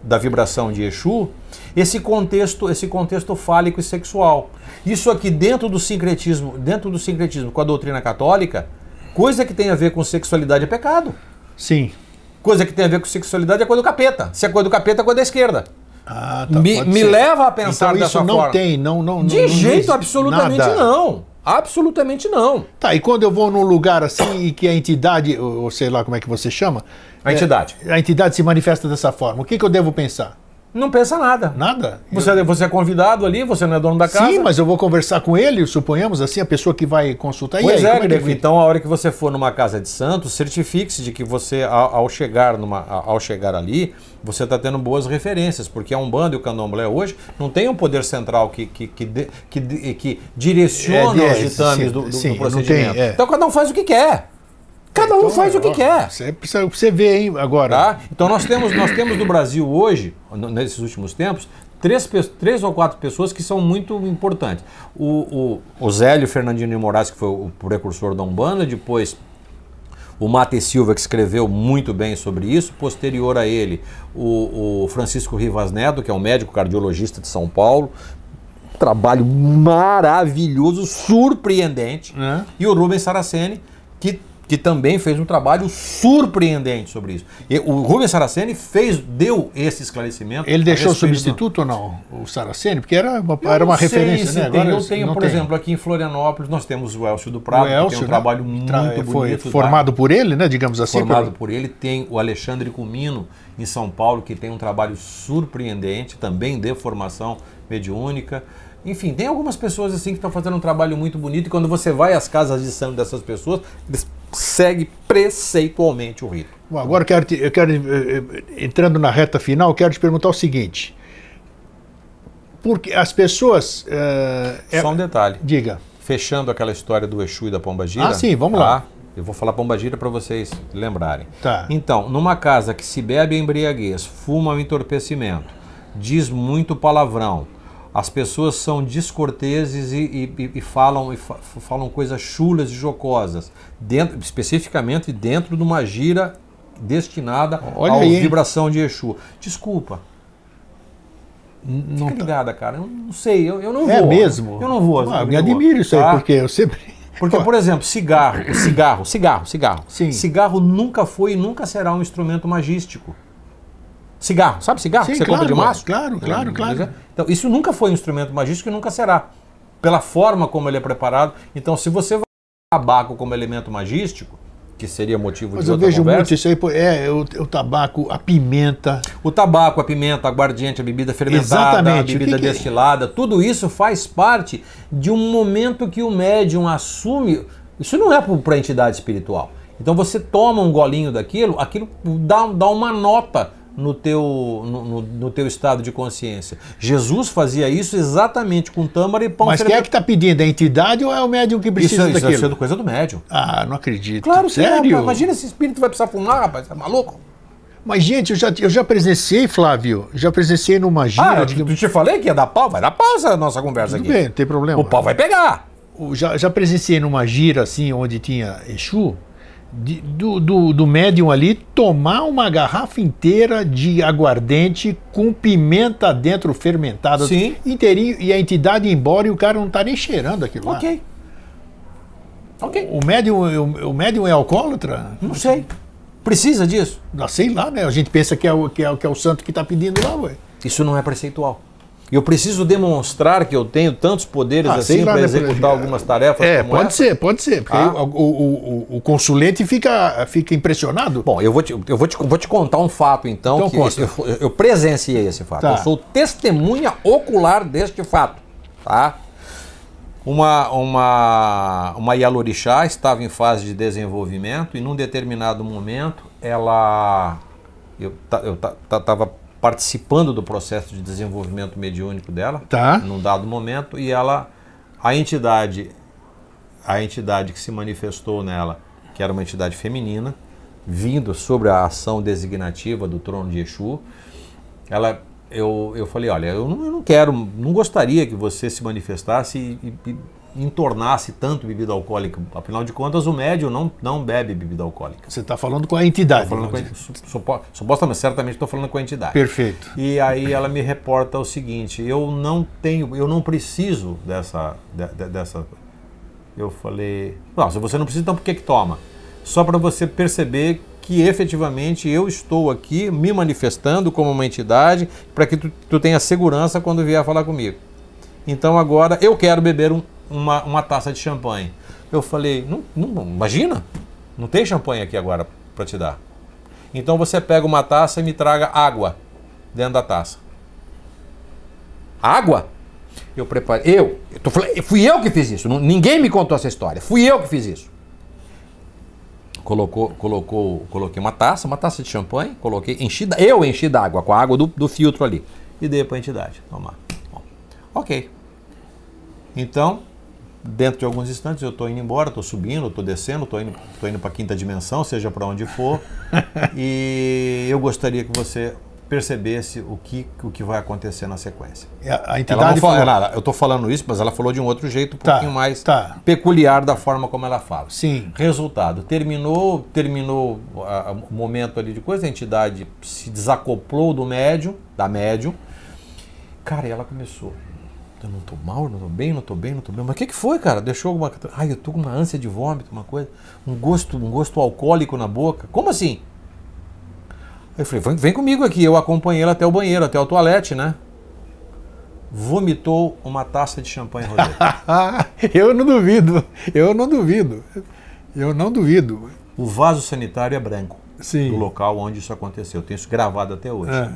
[SPEAKER 2] da vibração de Exu esse contexto, esse contexto fálico e sexual. Isso aqui dentro do sincretismo, dentro do sincretismo com a doutrina católica, coisa que tem a ver com sexualidade é pecado.
[SPEAKER 1] Sim.
[SPEAKER 2] Coisa que tem a ver com sexualidade é coisa do capeta. Se é coisa do capeta, é coisa da esquerda.
[SPEAKER 1] Ah, tá,
[SPEAKER 2] me, me leva a pensar
[SPEAKER 1] então,
[SPEAKER 2] dessa
[SPEAKER 1] isso não
[SPEAKER 2] forma.
[SPEAKER 1] tem, não, não,
[SPEAKER 2] De
[SPEAKER 1] não,
[SPEAKER 2] jeito absolutamente
[SPEAKER 1] nada.
[SPEAKER 2] não. Absolutamente não.
[SPEAKER 1] Tá, e quando eu vou num lugar assim e que a entidade, ou sei lá como é que você chama.
[SPEAKER 2] A entidade.
[SPEAKER 1] É, a entidade se manifesta dessa forma, o que, que eu devo pensar?
[SPEAKER 2] Não pensa nada.
[SPEAKER 1] Nada?
[SPEAKER 2] Você, eu... você é convidado ali, você não é dono da casa.
[SPEAKER 1] Sim, mas eu vou conversar com ele, suponhamos assim, a pessoa que vai consultar.
[SPEAKER 2] Pois aí, é, é que... então a hora que você for numa casa de santos, certifique-se de que você, ao, ao, chegar numa, ao chegar ali, você está tendo boas referências, porque a Umbanda e o Candomblé hoje não tem um poder central que, que, que, que, que direciona é, os ditames do, do, sim, do procedimento. Tem, é. Então cada um faz o que quer. Cada um então, faz o que ó, quer.
[SPEAKER 1] Você precisa você vê, hein, agora.
[SPEAKER 2] Tá? Então nós temos, nós temos no Brasil hoje, nesses últimos tempos, três, três ou quatro pessoas que são muito importantes. O, o, o Zélio Fernandinho de Moraes, que foi o precursor da Umbanda, depois o Mate Silva, que escreveu muito bem sobre isso. Posterior a ele, o, o Francisco Rivas Neto, que é um médico cardiologista de São Paulo. Trabalho maravilhoso, surpreendente. É. E o Rubens Saraceni, que que também fez um trabalho surpreendente sobre isso. E o Rubens Saraceni fez, deu esse esclarecimento.
[SPEAKER 1] Ele deixou substituto do... ou não, o Saraceni? Porque era uma, era uma referência, né?
[SPEAKER 2] Agora, eu tenho, por tem. exemplo, aqui em Florianópolis, nós temos o Elcio do Prado, o Elcio, que tem um né? trabalho muito
[SPEAKER 1] foi bonito. Formado por ele, né? Digamos assim.
[SPEAKER 2] Formado por... por ele. Tem o Alexandre Cumino, em São Paulo, que tem um trabalho surpreendente, também de formação mediúnica. Enfim, tem algumas pessoas assim que estão fazendo um trabalho muito bonito e quando você vai às casas de santo dessas pessoas, eles seguem preceitualmente o rito.
[SPEAKER 1] Bom, agora eu quero, te, eu quero, eh, eh, entrando na reta final, quero te perguntar o seguinte. Porque as pessoas.
[SPEAKER 2] Uh, Só um detalhe.
[SPEAKER 1] Diga.
[SPEAKER 2] Fechando aquela história do Exu e da Pombagira.
[SPEAKER 1] Ah, sim, vamos lá.
[SPEAKER 2] Eu vou falar Pombagira para vocês lembrarem.
[SPEAKER 1] Tá.
[SPEAKER 2] Então, numa casa que se bebe embriaguez, fuma o entorpecimento, diz muito palavrão, as pessoas são descorteses e, e, e falam, e falam coisas chulas e jocosas, dentro, especificamente dentro de uma gira destinada Olha à vibração de Exu. Desculpa. Não Fica ligada, cara. Eu não sei, eu, eu não
[SPEAKER 1] é
[SPEAKER 2] vou.
[SPEAKER 1] É mesmo?
[SPEAKER 2] Eu não vou.
[SPEAKER 1] Ah, me admiro isso tá? aí, porque eu sempre...
[SPEAKER 2] Porque, por exemplo, cigarro, cigarro, cigarro, cigarro.
[SPEAKER 1] Sim.
[SPEAKER 2] Cigarro nunca foi e nunca será um instrumento magístico. Cigarro, sabe cigarro?
[SPEAKER 1] Sim,
[SPEAKER 2] que você
[SPEAKER 1] claro,
[SPEAKER 2] compra de maço?
[SPEAKER 1] Claro, claro, claro.
[SPEAKER 2] Então, isso nunca foi um instrumento magístico e nunca será. Pela forma como ele é preparado. Então, se você vai tabaco como elemento magístico, que seria motivo
[SPEAKER 1] Mas
[SPEAKER 2] de
[SPEAKER 1] outra
[SPEAKER 2] conversa...
[SPEAKER 1] Mas eu vejo muito isso aí, é o, o, tabaco, a pimenta...
[SPEAKER 2] O tabaco, a pimenta, a aguardiente, a bebida fermentada, Exatamente. a bebida que destilada, que... tudo isso faz parte de um momento que o médium assume... Isso não é para a entidade espiritual. Então você toma um golinho daquilo, aquilo dá, dá uma nota no teu, no, no, no, teu estado de consciência. Jesus fazia isso exatamente com tâmara e pão
[SPEAKER 1] Mas quem é que está pedindo? É a entidade ou é o médium que precisa isso, daquilo? Isso
[SPEAKER 2] é coisa do médium.
[SPEAKER 1] Ah, não acredito.
[SPEAKER 2] Claro,
[SPEAKER 1] sério.
[SPEAKER 2] É, imagina esse espírito vai precisar fumar, rapaz, é maluco?
[SPEAKER 1] Mas, gente, eu já, eu já presenciei, Flávio, já presenciei numa gira.
[SPEAKER 2] Ah, de... eu te falei que ia dar pau, vai dar pau essa nossa conversa
[SPEAKER 1] Tudo
[SPEAKER 2] aqui.
[SPEAKER 1] bem, não tem problema.
[SPEAKER 2] O pau vai pegar.
[SPEAKER 1] Já, já presenciei numa gira, assim, onde tinha Exu, de, do, do, do médium ali tomar uma garrafa inteira de aguardente com pimenta dentro fermentada
[SPEAKER 2] Sim.
[SPEAKER 1] inteirinho e a entidade ir embora e o cara não está nem cheirando aquilo lá.
[SPEAKER 2] Ok. Ok.
[SPEAKER 1] O médium, o, o médium é alcoólatra?
[SPEAKER 2] Não sei. Precisa disso?
[SPEAKER 1] Não, sei lá, né? A gente pensa que é o, que é, que é o santo que está pedindo lá, ué.
[SPEAKER 2] Isso não é preceitual. Eu preciso demonstrar que eu tenho tantos poderes ah, assim para né, executar algumas tarefas.
[SPEAKER 1] É, pode essa? ser, pode ser. Porque ah. o, o, o, o, consulente fica, fica impressionado.
[SPEAKER 2] Bom, eu vou te, eu vou te, vou te contar um fato então. então que eu, eu, presenciei esse fato. Tá. Eu sou testemunha ocular deste fato. Tá? Uma, uma, uma Yalorixá estava em fase de desenvolvimento e num determinado momento ela. Eu estava participando do processo de desenvolvimento mediúnico dela,
[SPEAKER 1] tá.
[SPEAKER 2] num dado momento, e ela, a entidade, a entidade que se manifestou nela, que era uma entidade feminina, vindo sobre a ação designativa do trono de Exu, ela, eu, eu falei, olha, eu não, eu não quero, não gostaria que você se manifestasse e, e, entornasse tanto bebida alcoólica. Afinal de contas, o médium não, não bebe bebida alcoólica.
[SPEAKER 1] Você está falando com a entidade.
[SPEAKER 2] Falando com a, supostamente, certamente estou falando com a entidade.
[SPEAKER 1] Perfeito.
[SPEAKER 2] E aí ela me reporta o seguinte: eu não tenho, eu não preciso dessa, de, de, dessa. Eu falei, não, se você não precisa, então por que que toma? Só para você perceber que efetivamente eu estou aqui me manifestando como uma entidade para que tu, tu tenha segurança quando vier falar comigo. Então agora eu quero beber um, uma, uma taça de champanhe. Eu falei, não, não, imagina, não tem champanhe aqui agora para te dar. Então você pega uma taça e me traga água dentro da taça. Água? Eu preparei. Eu, eu tô fui eu que fiz isso. Ninguém me contou essa história. Fui eu que fiz isso. Colocou, colocou, coloquei uma taça, uma taça de champanhe, coloquei, enchi, eu enchi d'água com a água do, do filtro ali e dei para a entidade tomar. Bom, ok. Então, dentro de alguns instantes eu estou indo embora, estou subindo, estou descendo, estou indo, tô indo para a quinta dimensão, seja para onde for. e eu gostaria que você percebesse o que, o que vai acontecer na sequência.
[SPEAKER 1] A, a entidade
[SPEAKER 2] ela falou... Ela, eu estou falando isso, mas ela falou de um outro jeito, um tá, pouquinho mais tá. peculiar da forma como ela fala.
[SPEAKER 1] Sim.
[SPEAKER 2] Resultado, terminou, terminou o momento ali de coisa, a entidade se desacoplou do médium, da médium. Cara, e ela começou eu não tô mal, não tô bem, não tô bem, não tô bem. Mas o que, que foi, cara? Deixou alguma. Ai, eu tô com uma ânsia de vômito, uma coisa. Um gosto, um gosto alcoólico na boca. Como assim? Aí eu falei, vem, vem comigo aqui. Eu acompanhei ela até o banheiro, até o toalete, né? Vomitou uma taça de champanhe rosé.
[SPEAKER 1] eu não duvido. Eu não duvido. Eu não duvido.
[SPEAKER 2] O vaso sanitário é branco.
[SPEAKER 1] Sim.
[SPEAKER 2] Do local onde isso aconteceu. Eu tenho isso gravado até hoje. É.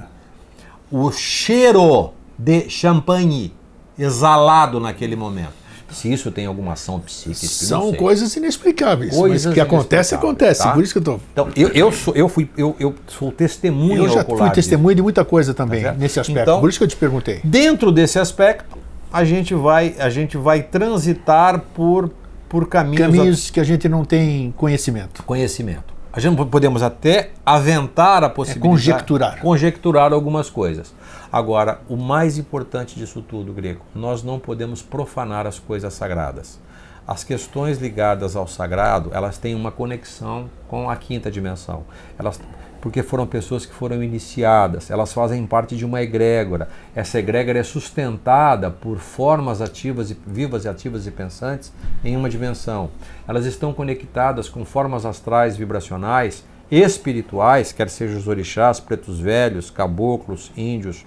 [SPEAKER 2] O cheiro de champanhe exalado naquele momento. Se isso tem alguma ação psíquica.
[SPEAKER 1] São coisas inexplicáveis. Coisas mas que acontece, acontece. Tá? Por isso que eu estou.
[SPEAKER 2] Então, eu, eu, sou, eu, fui, eu, eu sou testemunha.
[SPEAKER 1] Eu já fui testemunha de muita coisa também tá nesse aspecto. Então, Por isso que eu te perguntei.
[SPEAKER 2] Dentro desse aspecto, a gente vai, a gente vai transitar por, por caminhos.
[SPEAKER 1] Caminhos que a gente não tem conhecimento.
[SPEAKER 2] Conhecimento. A gente podemos até aventar a possibilidade. É
[SPEAKER 1] conjecturar.
[SPEAKER 2] Conjecturar algumas coisas. Agora, o mais importante disso tudo, Greco, nós não podemos profanar as coisas sagradas. As questões ligadas ao sagrado, elas têm uma conexão com a quinta dimensão. Elas, porque foram pessoas que foram iniciadas, elas fazem parte de uma egrégora. Essa egrégora é sustentada por formas ativas e vivas e ativas e pensantes em uma dimensão. Elas estão conectadas com formas astrais vibracionais espirituais, quer sejam os orixás, pretos velhos, caboclos, índios,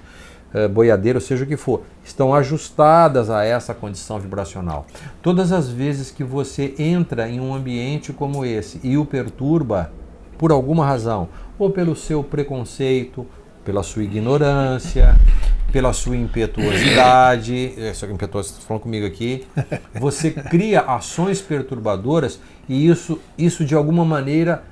[SPEAKER 2] eh, boiadeiros, seja o que for, estão ajustadas a essa condição vibracional. Todas as vezes que você entra em um ambiente como esse e o perturba, por alguma razão, ou pelo seu preconceito, pela sua ignorância, pela sua impetuosidade, essa é, impetuosidade falando comigo aqui, você cria ações perturbadoras e isso, isso de alguma maneira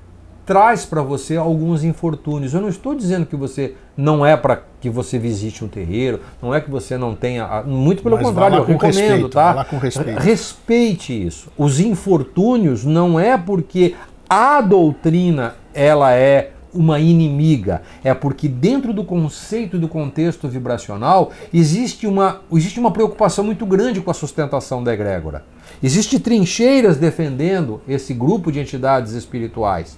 [SPEAKER 2] traz para você alguns infortúnios. Eu não estou dizendo que você não é para que você visite um terreiro, não é que você não tenha. Muito pelo Mas contrário, eu recomendo, respeito, tá?
[SPEAKER 1] com respeito.
[SPEAKER 2] Respeite isso. Os infortúnios não é porque a doutrina ela é uma inimiga, é porque dentro do conceito do contexto vibracional existe uma, existe uma preocupação muito grande com a sustentação da egrégora. Existem trincheiras defendendo esse grupo de entidades espirituais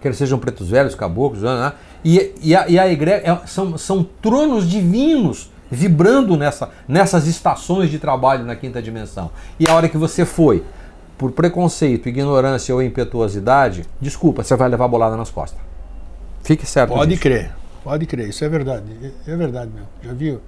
[SPEAKER 2] quer sejam pretos velhos, caboclos, né? né? e, e, a, e a igreja é, são, são tronos divinos vibrando nessa, nessas estações de trabalho na quinta dimensão. E a hora que você foi por preconceito, ignorância ou impetuosidade, desculpa, você vai levar bolada nas costas. Fique certo.
[SPEAKER 1] Pode disso. crer, pode crer, isso é verdade. É verdade mesmo. Já viu?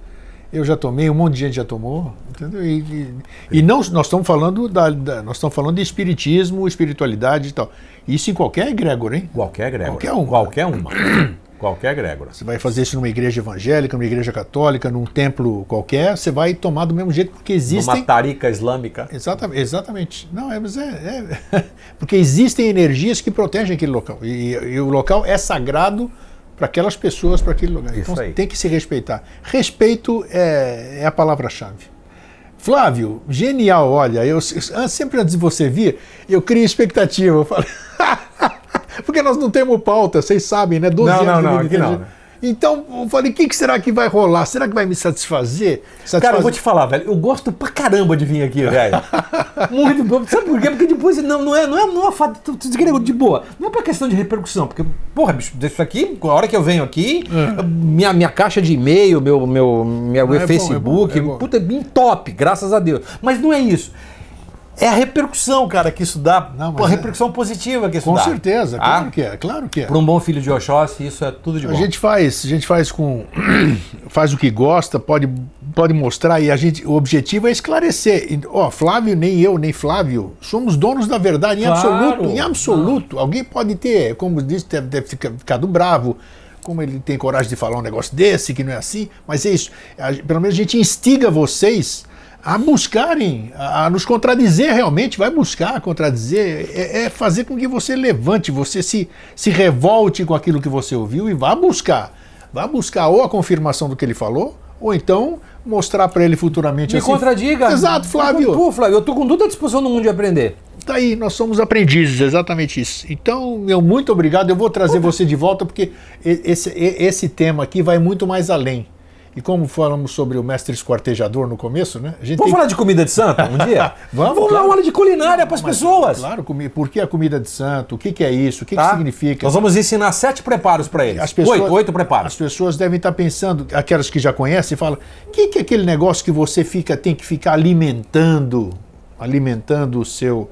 [SPEAKER 1] Eu já tomei, um monte de gente já tomou, entendeu? E, e, e não, nós estamos falando da, da, nós estamos falando de espiritismo, espiritualidade e tal. Isso em qualquer egrégora, hein?
[SPEAKER 2] Qualquer egrégora.
[SPEAKER 1] Qualquer uma.
[SPEAKER 2] Qualquer uma. qualquer egrégora.
[SPEAKER 1] Você vai fazer isso numa igreja evangélica, numa igreja católica, num templo qualquer, você vai tomar do mesmo jeito, porque existem...
[SPEAKER 2] Numa tarica islâmica.
[SPEAKER 1] Exatamente. exatamente. Não, é, mas é, é... porque existem energias que protegem aquele local. E, e o local é sagrado para aquelas pessoas, para aquele lugar. Isso então aí. tem que se respeitar. Respeito é, é a palavra-chave. Flávio, genial, olha, eu sempre antes de você vir, eu criei expectativa. Eu falei, porque nós não temos pauta, vocês sabem, né?
[SPEAKER 2] 12 não, não, não, aqui não.
[SPEAKER 1] Então, eu falei, o que, que, será que vai rolar? Será que vai me satisfazer?
[SPEAKER 2] satisfazer? Cara, eu vou te falar, velho, eu gosto pra caramba de vir aqui, velho. Muito bom. Sabe por quê? Porque depois não, não é, não é, não é fato de boa. Não é pra questão de repercussão, porque, porra, bicho, isso aqui, a hora que eu venho aqui, é. minha, minha caixa de e-mail, meu, meu, minha, meu é Facebook, bom, é bom, é bom. puta, bem top, graças a Deus. Mas não é isso. É a repercussão, cara, que isso dá. Não, a é- repercussão positiva que isso
[SPEAKER 1] com
[SPEAKER 2] dá.
[SPEAKER 1] Com certeza, ah? claro que é, claro que é.
[SPEAKER 2] Para um bom filho de Oxóssi, isso é tudo de bom.
[SPEAKER 1] A gente faz, a gente faz com faz o que gosta, pode pode mostrar e a gente, o objetivo é esclarecer. Ó, Flávio, nem eu, nem Flávio, somos donos da verdade em claro. absoluto. Em absoluto. Alguém pode ter, como disse, deve ter ficado bravo, como ele tem coragem de falar um negócio desse, que não é assim, mas é isso. Pelo menos a gente instiga vocês a buscarem, a, nos contradizer realmente, vai buscar contradizer, é, é, fazer com que você levante, você se, se revolte com aquilo que você ouviu e vá buscar. Vá buscar ou a confirmação do que ele falou, ou então mostrar para ele futuramente
[SPEAKER 2] Me assim. contradiga.
[SPEAKER 1] Exato, Flávio.
[SPEAKER 2] Pô, Flávio, eu tô com toda a disposição no mundo de aprender.
[SPEAKER 1] Tá aí, nós somos aprendizes, exatamente isso. Então, meu muito obrigado. Eu vou trazer você de volta porque esse, esse tema aqui vai muito mais além. E como falamos sobre o mestre esquartejador no começo, né?
[SPEAKER 2] Vamos tem... falar de comida de santo um dia?
[SPEAKER 1] Vamos,
[SPEAKER 2] Vamos claro. dar uma aula de culinária para as pessoas.
[SPEAKER 1] Claro, por que a comida de santo? O que, que é isso? O que, tá. que significa?
[SPEAKER 2] Nós vamos ensinar sete preparos para eles.
[SPEAKER 1] As pessoas, oito, oito preparos. As pessoas devem estar pensando, aquelas que já conhecem, falam: o que, que é aquele negócio que você fica, tem que ficar alimentando, alimentando o seu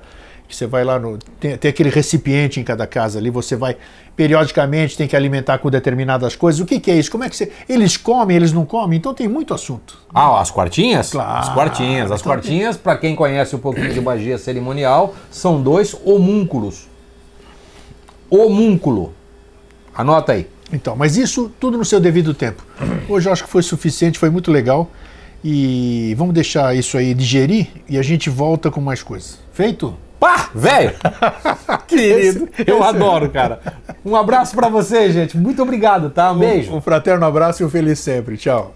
[SPEAKER 1] que você vai lá no. Tem, tem, aquele recipiente em cada casa ali, você vai periodicamente, tem que alimentar com determinadas coisas. O que, que é isso? Como é que você. Eles comem, eles não comem? Então tem muito assunto.
[SPEAKER 2] Ah, as quartinhas?
[SPEAKER 1] Claro.
[SPEAKER 2] As quartinhas. As então quartinhas, para quem conhece um pouquinho de magia cerimonial, são dois homúnculos. Homúnculo. Anota aí.
[SPEAKER 1] Então, mas isso tudo no seu devido tempo. Hoje eu acho que foi suficiente, foi muito legal. E vamos deixar isso aí digerir e a gente volta com mais coisas. Feito?
[SPEAKER 2] Pá, velho! Querido, esse, eu esse adoro, cara. Um abraço para você, gente. Muito obrigado, tá? Um beijo.
[SPEAKER 1] Um fraterno abraço e um feliz sempre. Tchau.